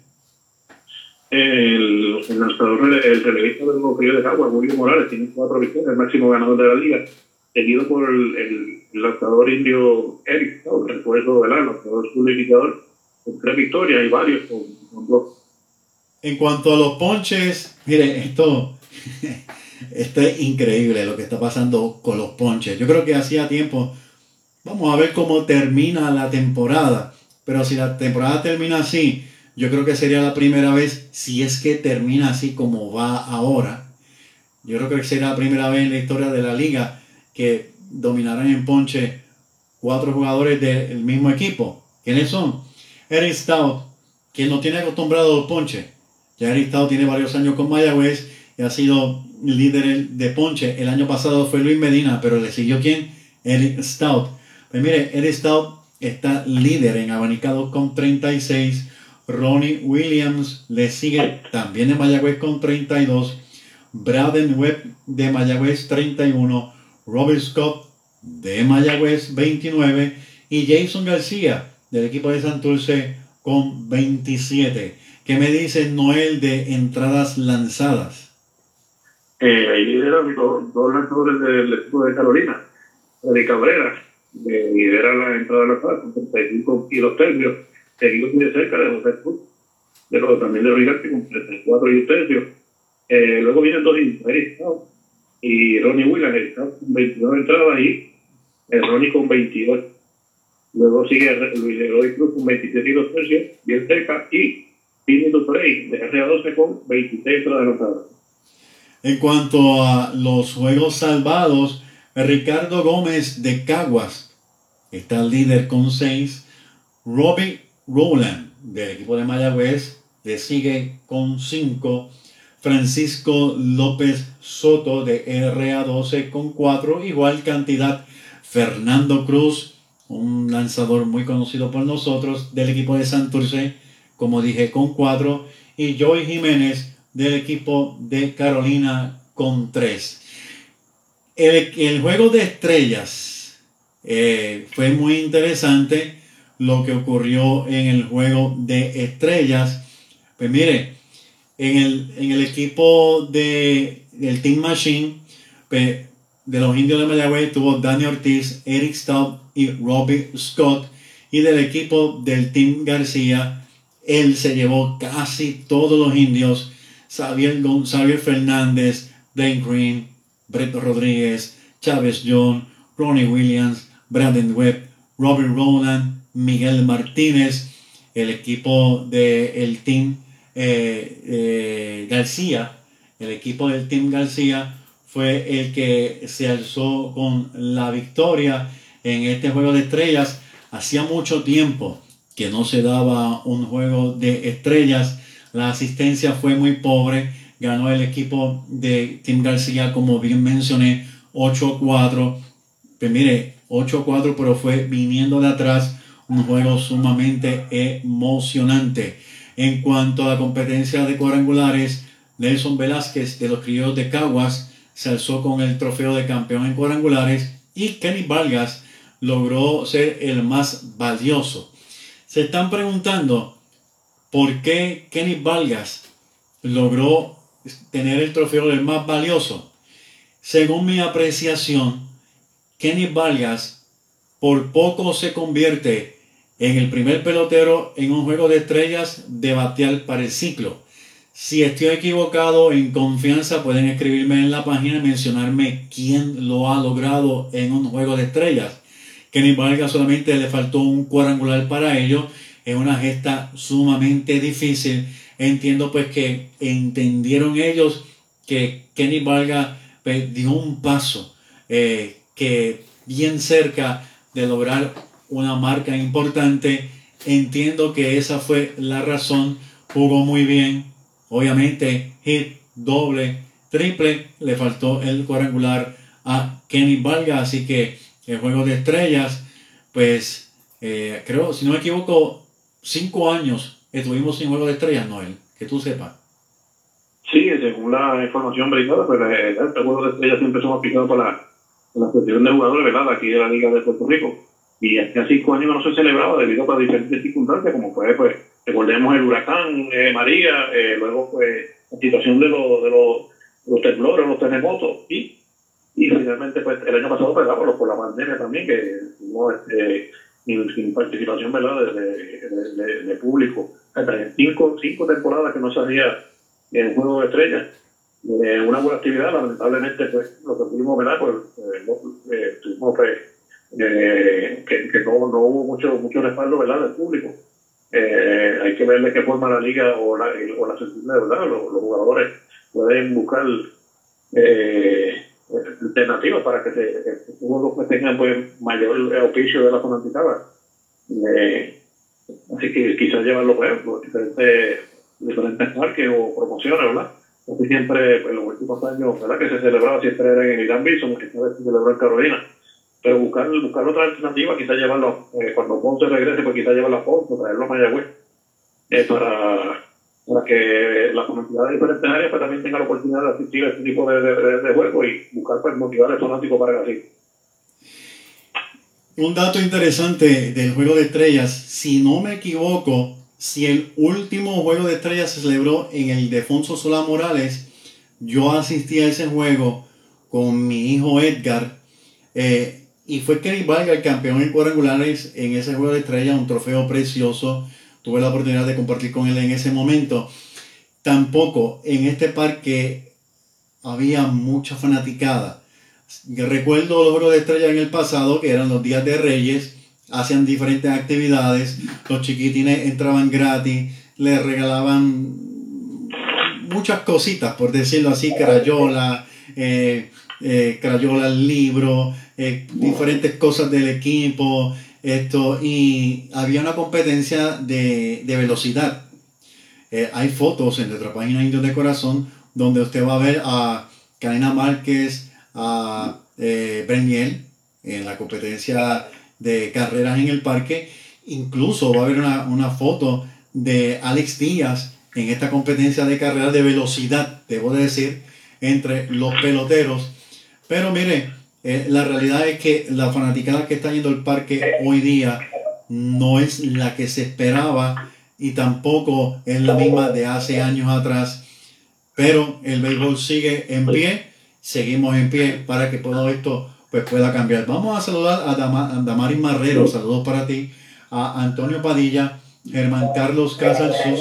Speaker 5: El, el lanzador, el relevista del Río de Agua, Julio Morales, tiene cuatro victorias, el máximo ganador de la liga, seguido por el, el lanzador indio Eric, el refuerzo del lanzador indicador con tres victorias y varios con, con dos.
Speaker 1: En cuanto a los ponches, mire, esto, (laughs) esto es increíble lo que está pasando con los ponches. Yo creo que hacía tiempo, vamos a ver cómo termina la temporada, pero si la temporada termina así, yo creo que sería la primera vez, si es que termina así como va ahora, yo creo que sería la primera vez en la historia de la liga que dominarán en ponche cuatro jugadores del mismo equipo. ¿Quiénes son? Eric Stout, quien no tiene acostumbrado los ponches ya Eric Stout tiene varios años con Mayagüez y ha sido líder de ponche. El año pasado fue Luis Medina, pero le siguió quién? Eric Stout. Pues mire, Eric Stout está líder en abanicados con 36. Ronnie Williams le sigue también en Mayagüez con 32. Braden Webb de Mayagüez 31. Robert Scott de Mayagüez 29. Y Jason García del equipo de Santurce con 27. ¿Qué me dice Noel de entradas lanzadas?
Speaker 5: Eh, ahí lideran dos, lanzadores del equipo de Carolina. De Cabrera eh, lidera la entrada lanzada con 35 y los tercios. Seguido muy cerca de José Cruz, de los, también de Rigarte con 34 y un tercio. Eh, luego vienen dos Eric y Ronnie Williams, con 29 entradas y eh, Ronnie con 28. Luego sigue Luis Leroy Cruz con 27 y dos tercios, bien cerca, y de con 26
Speaker 1: En cuanto a los juegos salvados, Ricardo Gómez de Caguas está líder con 6. Robbie Rowland del equipo de Mayagüez le sigue con 5. Francisco López Soto de RA12 con 4, igual cantidad Fernando Cruz, un lanzador muy conocido por nosotros del equipo de Santurce, como dije, con 4, y Joey Jiménez del equipo de Carolina con 3. El, juego de estrellas eh, fue muy interesante lo que ocurrió en el juego de estrellas. Pues mire, en el, en el equipo de, del Team Machine pues, de los indios de Mayagüez tuvo Dani Ortiz, Eric Staub y Robbie Scott. Y del equipo del Team García, él se llevó casi todos los indios. Xavier, Fernández, Dane Green, Brett Rodríguez, Chávez John, Ronnie Williams, Brandon Webb, Robert Roland, Miguel Martínez, el equipo del Team eh, eh, García, el equipo del Team García fue el que se alzó con la victoria en este juego de estrellas. Hacía mucho tiempo que no se daba un juego de estrellas. La asistencia fue muy pobre. Ganó el equipo de Team García, como bien mencioné, 8-4. Pues mire, 8-4, pero fue viniendo de atrás un juego sumamente emocionante. En cuanto a la competencia de cuadrangulares, Nelson Velázquez de los criollos de Caguas se alzó con el trofeo de campeón en cuadrangulares y Kenny Vargas logró ser el más valioso. Se están preguntando por qué Kenny Vargas logró tener el trofeo del más valioso. Según mi apreciación, Kenny Vargas por poco se convierte en el primer pelotero en un juego de estrellas de batear para el ciclo. Si estoy equivocado, en confianza pueden escribirme en la página y mencionarme quién lo ha logrado en un juego de estrellas. Kenny Vargas solamente le faltó un cuadrangular para ello. Es una gesta sumamente difícil. Entiendo pues que entendieron ellos que Kenny Vargas pues, dio un paso eh, que bien cerca de lograr una marca importante. Entiendo que esa fue la razón. Jugó muy bien. Obviamente, hit, doble, triple. Le faltó el cuadrangular a Kenny Valga. Así que el juego de estrellas, pues eh, creo, si no me equivoco, cinco años estuvimos sin juego de estrellas, Noel. Que tú sepas.
Speaker 5: Sí, según la información brindada, pues el, juego de estrellas siempre somos picados por la, la cuestión de jugadores, ¿verdad? Aquí de la Liga de Puerto Rico y hace cinco años no se celebraba debido a diferentes circunstancias, como fue, pues, recordemos el huracán eh, María, eh, luego pues la situación de, de, los, temblores, los terremotos, y, y finalmente pues el año pasado, pues, por, por la pandemia también, que no, este, sin, participación ¿verdad? De, de, público. cinco, cinco temporadas que no se hacía en Juego de Estrellas. Eh, una buena actividad, lamentablemente, pues lo que pudimos, ¿verdad? Pues, eh, tuvimos pues, eh, que, no, no, hubo mucho, mucho respaldo ¿verdad? del público. Eh, hay que ver de qué forma la liga o la, o la ¿verdad? Los, jugadores pueden buscar eh, alternativas para que, se, que pues, tengan pues, mayor oficio de la fanaticada. Eh, así que quizás llevarlo pues, por diferentes, diferentes parques o promociones, ¿verdad? Así siempre, pues, en los últimos años, ¿verdad? Que se celebraba siempre era en Irán Bison, que se celebró en Carolina pero buscar, buscar otra alternativa, quizás llevarlo, eh, cuando Ponce regrese, pues quizás llevarlo a Ponce, traerlo a Mayagüez, eh, para, para que la comunidad de diferentes pues, también tenga la oportunidad de asistir a este tipo de, de, juego y buscar pues, motivar al fanático para que así.
Speaker 1: Un dato interesante del juego de estrellas, si no me equivoco, si el último juego de estrellas se celebró en el Defonso Solá Morales, yo asistí a ese juego con mi hijo Edgar. Eh, y fue Kenny Vargas el campeón en cuadrangulares en ese juego de estrella, un trofeo precioso. Tuve la oportunidad de compartir con él en ese momento. Tampoco en este parque había mucha fanaticada. Recuerdo los juegos de estrella en el pasado, que eran los días de Reyes, hacían diferentes actividades, los chiquitines entraban gratis, les regalaban muchas cositas, por decirlo así, crayola, eh, eh, crayola, libro, eh, diferentes cosas del equipo, esto, y había una competencia de, velocidad. Eh, hay fotos en nuestra página Indios de Corazón donde usted va a ver a Karina Márquez, a eh, en la competencia de carreras en el parque. Incluso va a haber una, una foto de Alex Díaz en esta competencia de carreras de velocidad, debo decir, entre los peloteros. Pero mire, eh, la realidad es que la fanaticada que está yendo al parque hoy día no es la que se esperaba y tampoco es la misma de hace años atrás. Pero el béisbol sigue en pie, seguimos en pie para que todo esto pues, pueda cambiar. Vamos a saludar a, Damaris Marrero, saludos para ti, a Antonio Padilla, Germán Carlos Casalsus,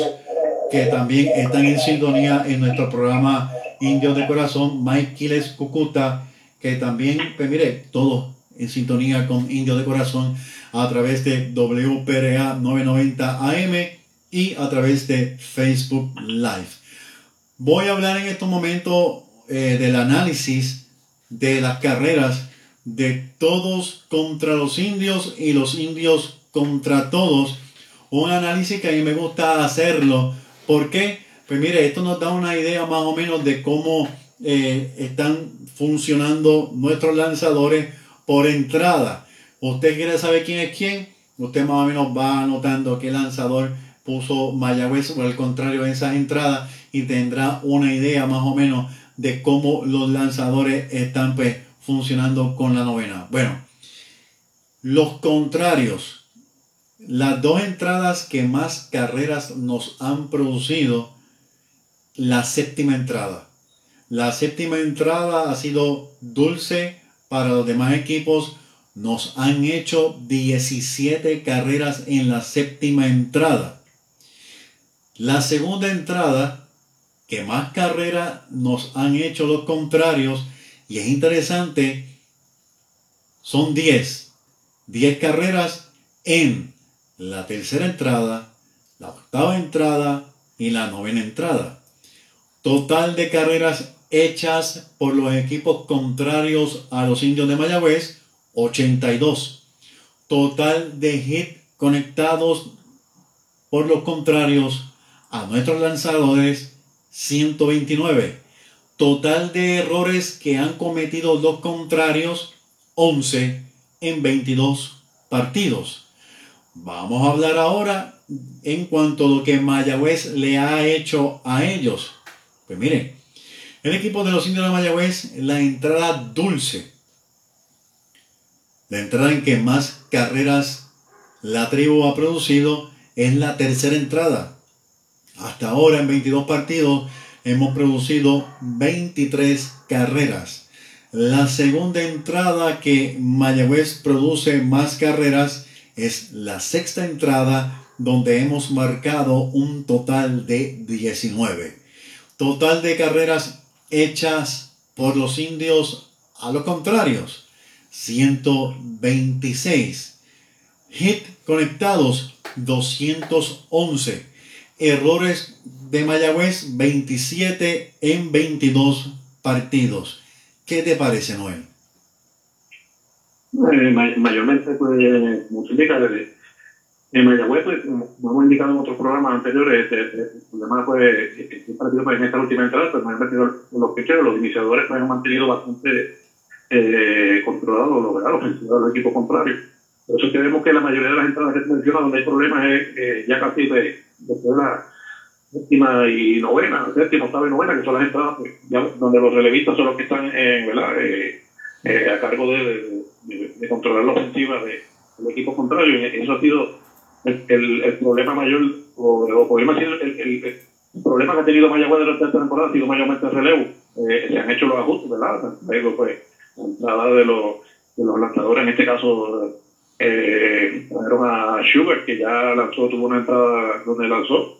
Speaker 1: que también están en sintonía en nuestro programa Indios de Corazón, Mike Quiles Cucuta, que también, pues mire, todos en sintonía con Indios de Corazón a través de WPRA 990 AM y a través de Facebook Live. Voy a hablar en estos momentos eh, del análisis de las carreras de todos contra los indios y los indios contra todos. Un análisis que a mí me gusta hacerlo. ¿Por qué? Pues mire, esto nos da una idea más o menos de cómo eh, están funcionando nuestros lanzadores por entrada. Usted quiere saber quién es quién, usted más o menos va anotando qué lanzador puso Mayagüez o al contrario en esas entradas y tendrá una idea más o menos de cómo los lanzadores están pues, funcionando con la novena. Bueno, los contrarios, las dos entradas que más carreras nos han producido, la séptima entrada. La séptima entrada ha sido dulce para los demás equipos. Nos han hecho 17 carreras en la séptima entrada. La segunda entrada, que más carreras nos han hecho los contrarios, y es interesante, son 10. 10 carreras en la tercera entrada, la octava entrada y la novena entrada. Total de carreras hechas por los equipos contrarios a los indios de Mayagüez, 82. Total de hits conectados por los contrarios a nuestros lanzadores, 129. Total de errores que han cometido los contrarios, 11 en 22 partidos. Vamos a hablar ahora en cuanto a lo que Mayagüez le ha hecho a ellos. Pues miren, el equipo de los indios de Mayagüez, la entrada dulce, la entrada en que más carreras la tribu ha producido es la tercera entrada. Hasta ahora en 22 partidos hemos producido 23 carreras. La segunda entrada que Mayagüez produce más carreras es la sexta entrada donde hemos marcado un total de 19. Total de carreras hechas por los indios a los contrarios, 126. Hit conectados, 211. Errores de Mayagüez, 27 en 22 partidos. ¿Qué te parece, Noel?
Speaker 5: Eh, mayormente, pues, mucho en Mayagüez, pues, como hemos indicado en otros programas anteriores, este, este, el problema fue el partido pues, en esta última entrada, pues los pitcheros, los iniciadores pues, han mantenido bastante eh, controlados los, los equipos contrarios. Por eso que que la mayoría de las entradas que se mencionan donde hay problemas es eh, ya casi de, de la séptima y novena, séptima, octava y novena, que son las entradas pues, donde los relevistas son los que están ¿verdad? Eh, eh, a cargo de, de, controlar la ofensiva de, del equipo contrario. Y eso ha sido el, el, problema mayor, o, o podemos decir, el, el, problema que ha tenido Mayagüez durante esta temporada ha sido mayormente el relevo. Eh, se han hecho los ajustes, ¿verdad? Luego, pues, la entrada de los, de los lanzadores, en este caso, eh, a Schubert, que ya lanzó, tuvo una entrada donde lanzó.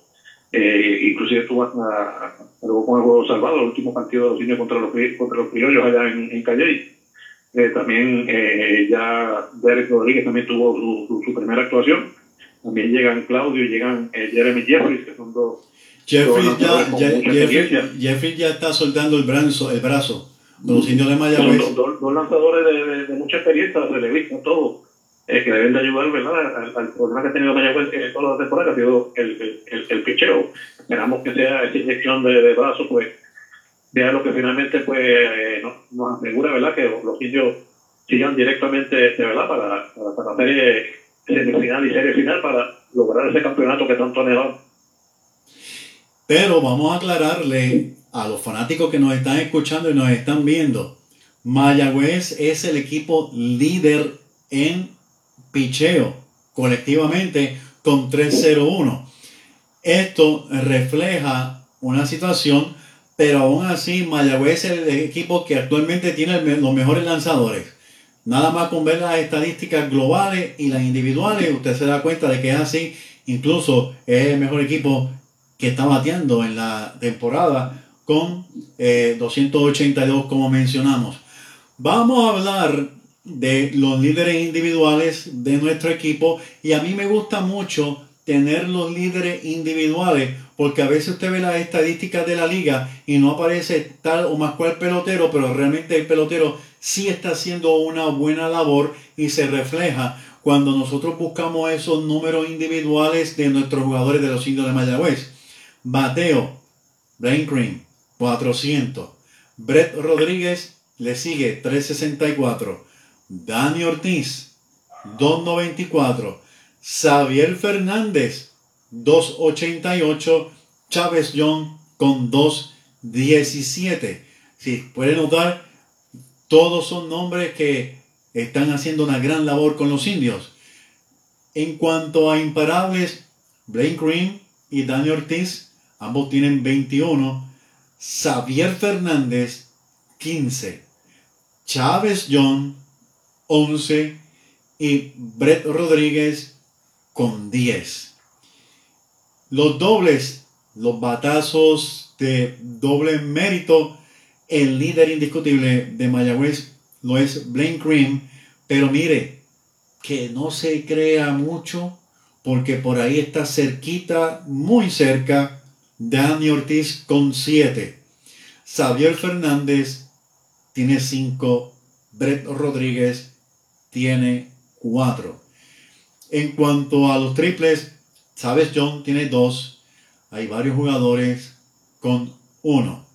Speaker 5: Eh, inclusive estuvo hasta, luego con el juego salvado, el último partido de los indios contra los, contra los criollos allá en, en Calle. Eh, también eh, ya Derek Rodríguez también tuvo su, su primera actuación también llegan Claudio y llegan eh, Jeremy Jeffries, que son dos.
Speaker 1: Jeffries, ya, Jeffries, ya está soltando el brazo, el brazo de los indios de Mayagüez.
Speaker 5: Dos, dos, lanzadores de, de, mucha experiencia, relevistas, todos, eh, que deben de ayudar ¿verdad? Al, al, problema que ha tenido Mayagüez en toda la temporada, que ha sido el, el, el, picheo. Esperamos que sea esa inyección de, de brazo, pues ya lo que finalmente pues eh, nos, asegura, ¿verdad? Que los indios sigan directamente, este, ¿verdad? Para, para, para la serie semifinal y serie final para lograr ese campeonato que tanto anhelamos.
Speaker 1: Pero vamos a aclararle a los fanáticos que nos están escuchando y nos están viendo. Mayagüez es el equipo líder en picheo colectivamente con 3-0-1. Esto refleja una situación, pero aún así Mayagüez es el equipo que actualmente tiene los mejores lanzadores. Nada más con ver las estadísticas globales y las individuales, usted se da cuenta de que es así. Incluso es el mejor equipo que está bateando en la temporada con 282 eh, como mencionamos. Vamos a hablar de los líderes individuales de nuestro equipo y a mí me gusta mucho tener los líderes individuales porque a veces usted ve las estadísticas de la liga y no aparece tal o más cual pelotero, pero realmente el pelotero sí está haciendo una buena labor y se refleja cuando nosotros buscamos esos números individuales de nuestros jugadores de los indios de Mayagüez. Bateo, Blaine Green, 400. Brett Rodríguez le sigue 364. Dani Ortiz 294. Xavier Fernández 288. Chávez John con 217. Si puede notar, todos son nombres que están haciendo una gran labor con los indios. En cuanto a imparables, Blaine Green y Dani Ortiz Ambos tienen 21. Xavier Fernández, 15. Chávez John, 11. Y Brett Rodríguez con 10. Los dobles, los batazos de doble mérito, el líder indiscutible de Mayagüez lo es Blaine Cream. Pero mire, que no se crea mucho porque por ahí está cerquita, muy cerca, Dani Ortiz con 7. Xavier Fernández tiene 5. Brett Rodríguez tiene 4. En cuanto a los triples, Sabes John tiene 2. Hay varios jugadores con 1.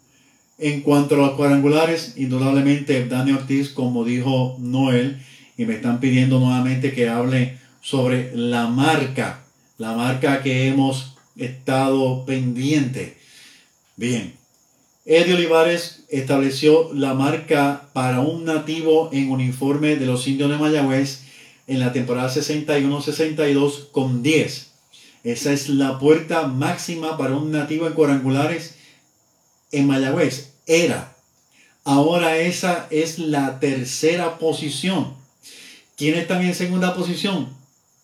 Speaker 1: En cuanto a los cuadrangulares, indudablemente Dani Ortiz, como dijo Noel, y me están pidiendo nuevamente que hable sobre la marca, la marca que hemos estado pendiente. Bien, Eddie Olivares estableció la marca para un nativo en uniforme de los indios de Mayagüez en la temporada 61-62 con 10. Esa es la puerta máxima para un nativo en cuadrangulares en Mayagüez. Era. Ahora esa es la tercera posición. ¿Quiénes están en segunda posición?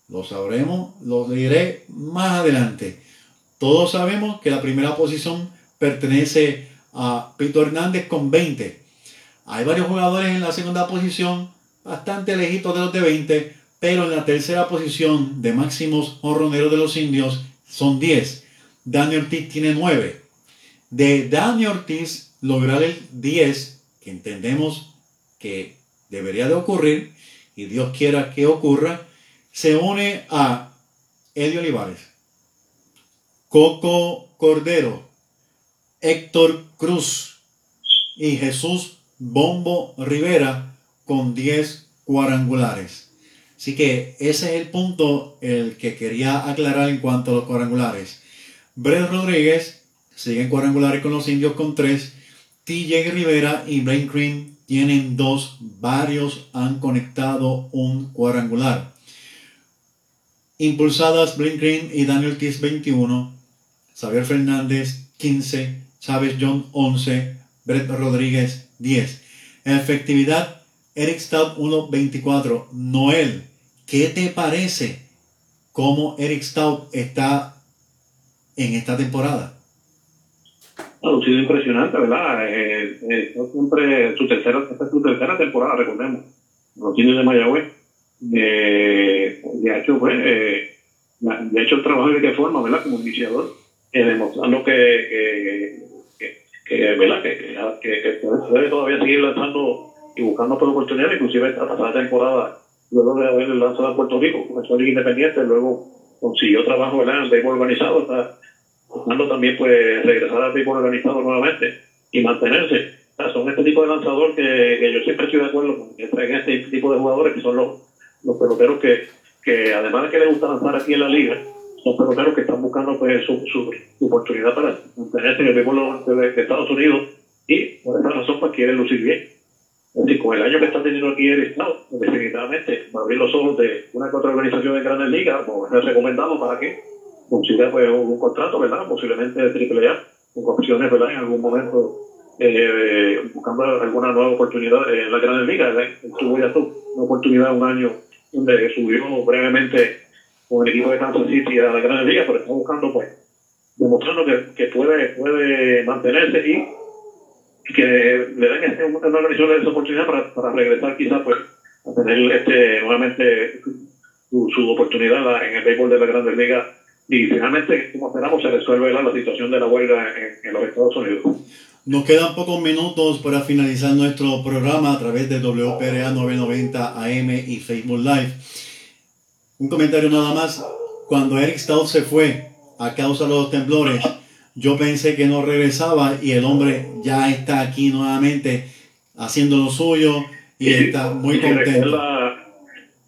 Speaker 1: Lo sabremos, lo diré más adelante. Todos sabemos que la primera posición pertenece a Pito Hernández con 20. Hay varios jugadores en la segunda posición, bastante lejitos de los de 20, pero en la tercera posición de máximos honroneros de los indios son 10. Daniel Ortiz tiene 9. De Daniel Ortiz lograr el 10, que entendemos que debería de ocurrir, y Dios quiera que ocurra, se une a Eddie Olivares, Coco Cordero, Héctor Cruz y Jesús Bombo Rivera con 10 cuadrangulares. Así que ese es el punto el que quería aclarar en cuanto a los cuadrangulares. Brett Rodríguez sigue en cuadrangulares con los indios con 3. TJ Rivera y Blaine Green tienen 2. Varios han conectado un cuadrangular. Impulsadas Blaine Green y Daniel Tis 21. Xavier Fernández 15, Chávez John 11, Brett Rodríguez 10. efectividad, Eric Stout 1.24. Noel, ¿qué te parece cómo Eric Stout está en esta temporada?
Speaker 5: Ha sido impresionante, ¿verdad? Eh, eh, siempre su tercera, esta es su tercera temporada, recordemos. Los de Mayagüez. Eh, hecho, pues, eh, de hecho el trabajo de qué forma, ¿verdad? Como iniciador eh, demostrando que, que, que, ¿verdad? que, que, puede todavía seguir lanzando y buscando por oportunidades, inclusive esta pasada temporada, luego de haber lanzado a Puerto Rico, comenzó a Independiente, luego consiguió trabajo ¿verdad? en béisbol organizado, está buscando también pues regresar al béisbol organizado nuevamente. y mantenerse. son este tipo de lanzador que, que, yo siempre estoy de acuerdo con que traen este tipo de jugadores que son los, los peloteros que, que además de que les gusta lanzar aquí en la liga, son peloteros que están buscando pues, su, su, oportunidad para mantenerse en el mismo de, de Estados Unidos y por esa razón pues quieren lucir bien. Decir, con el año que está teniendo aquí el Estado, definitivamente, abrir los ojos de una que otra organización de grandes ligas, pues es recomendado para que consiga pues, un, contrato, ¿verdad? Posiblemente de AAA, con opciones, ¿verdad? En algún momento eh, buscando alguna nueva oportunidad en la grandes ligas. Tuvo ya una oportunidad un año donde subió brevemente con el equipo de Kansas City a la grandes ligas, pero está buscando pues demostrando que, que puede, puede mantenerse y que le den este, una organización esa oportunidad para, para regresar quizás pues a tener este nuevamente su, su oportunidad en el béisbol de la Grandes Ligas y finalmente, como esperamos, se resuelve la, situación de la huelga en, los Estados Unidos.
Speaker 1: Nos quedan pocos minutos para finalizar nuestro programa a través de WPRA 990 AM y Facebook Live. Un comentario nada más. Cuando Eric Stout se fue a causa de los temblores, yo pensé que no regresaba y el hombre ya está aquí nuevamente haciendo lo suyo y está muy contento.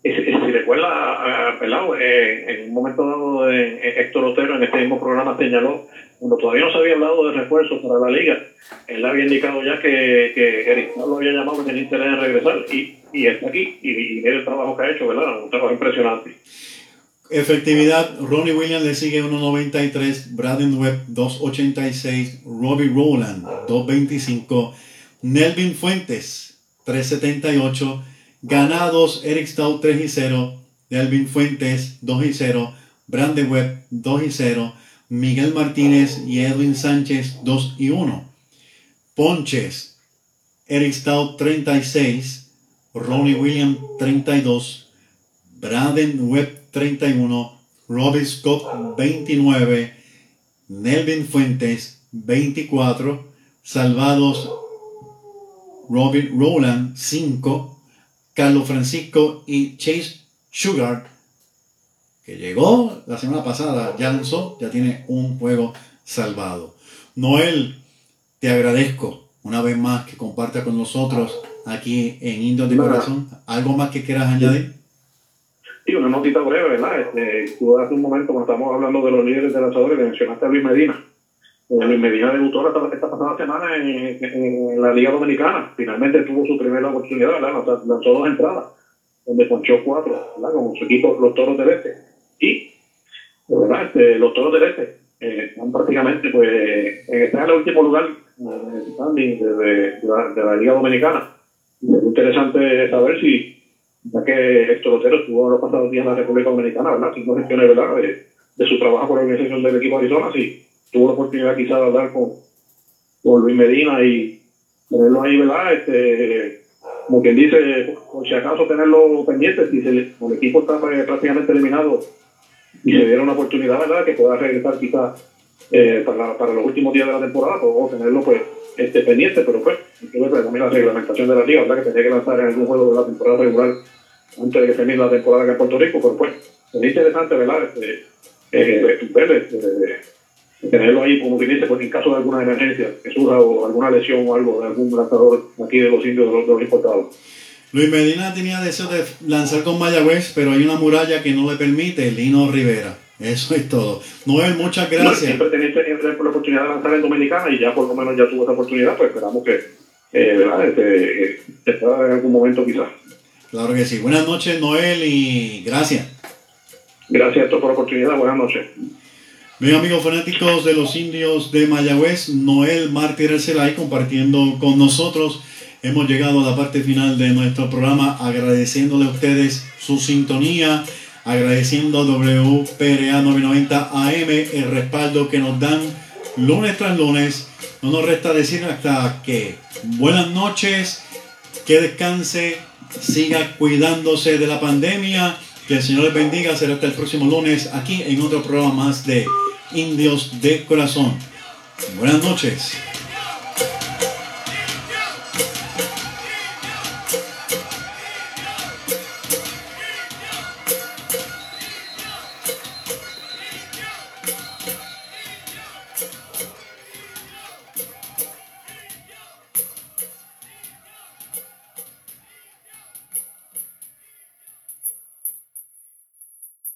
Speaker 5: Si, si recuerda, pelado, eh, en un momento dado Héctor Otero en este mismo programa señaló, cuando todavía no se había hablado de refuerzos para la liga, él había indicado ya que, que Eric lo había llamado que tenía interés en regresar y, y está aquí y, y el trabajo que ha hecho, ¿verdad? Un trabajo impresionante.
Speaker 1: Efectividad, Ronnie Williams le sigue 1.93, Braden Webb 2.86, Robbie Rowland 2.25, Nelvin Fuentes 3.78, ganados Eric Stout 3 y 0, Nelvin Fuentes 2 y 0, Brandon Webb 2 y 0, Miguel Martínez y Edwin Sánchez 2 y 1. Ponches, Eric Stout 36, Ronnie Williams 32, Braden Webb 31, Robbie Scott 29, Nelvin Fuentes 24, salvados Robin Rowland 5, Carlos Francisco y Chase Sugar, que llegó la semana pasada, ya lanzó, ya tiene un juego salvado. Noel, te agradezco una vez más que comparta con nosotros aquí en Indios de Corazón. ¿Algo más que quieras añadir?
Speaker 5: Sí, una notita breve, ¿verdad? Este, tú hace un momento, cuando estábamos hablando de los líderes de lanzadores, mencionaste a Luis Medina. Eh, Luis Medina debutó esta, esta pasada semana en, en, la Liga Dominicana. Finalmente tuvo su primera oportunidad, ¿verdad? Lanzó, dos entradas, donde ponchó cuatro, ¿verdad? Con su equipo, los Toros del Este. Y, ¿verdad? Este, los Toros del Este eh, están prácticamente, pues, están en el último lugar eh, de, de, la, de la Liga Dominicana. es interesante saber si ya que Héctor Otero estuvo los pasados días en la República Dominicana, ¿verdad? Haciendo gestiones, ¿verdad? De, su trabajo por la organización del equipo Arizona, sí, tuvo la oportunidad quizás de hablar con, con Luis Medina y tenerlo ahí, ¿verdad? Este, como quien dice, por si acaso tenerlo pendiente, si se, el equipo está pues, prácticamente eliminado y se diera una oportunidad, ¿verdad? Que pueda regresar quizás eh, para, para los últimos días de la temporada, pues, o tenerlo pues este, pendiente, pero pues, ver también la reglamentación de la liga, ¿verdad? Que tenía que lanzar en algún juego de la temporada regular antes de que termine la temporada acá en Puerto Rico, pero pues, es interesante, ¿verdad? Este, eh, este, tenerlo ahí, como que dice, pues en caso de alguna emergencia, que surja o alguna lesión o algo de algún lanzador aquí de los indios de los, de los importados.
Speaker 1: Luis Medina tenía deseo de lanzar con Mayagüez, pero hay una muralla que no le permite, Lino Rivera. Eso es todo. Noel, muchas gracias.
Speaker 5: siempre tenía la oportunidad de lanzar en Dominicana y ya por lo menos ya tuvo esa oportunidad, pues esperamos que eh, ¿verdad? Este, eh, en algún momento quizás.
Speaker 1: Claro que sí. Buenas noches, Noel, y gracias.
Speaker 5: Gracias a todos por la oportunidad. Buenas noches.
Speaker 1: Bien, amigos fanáticos de los indios de Mayagüez, Noel Mártir Arcelay compartiendo con nosotros. Hemos llegado a la parte final de nuestro programa agradeciéndole a ustedes su sintonía agradeciendo a WPRA 990 AM el respaldo que nos dan lunes tras lunes. No nos resta decir hasta que buenas noches, que descanse, siga cuidándose de la pandemia, que el Señor les bendiga. Será hasta el próximo lunes aquí en otro programa más de Indios de Corazón. Buenas noches.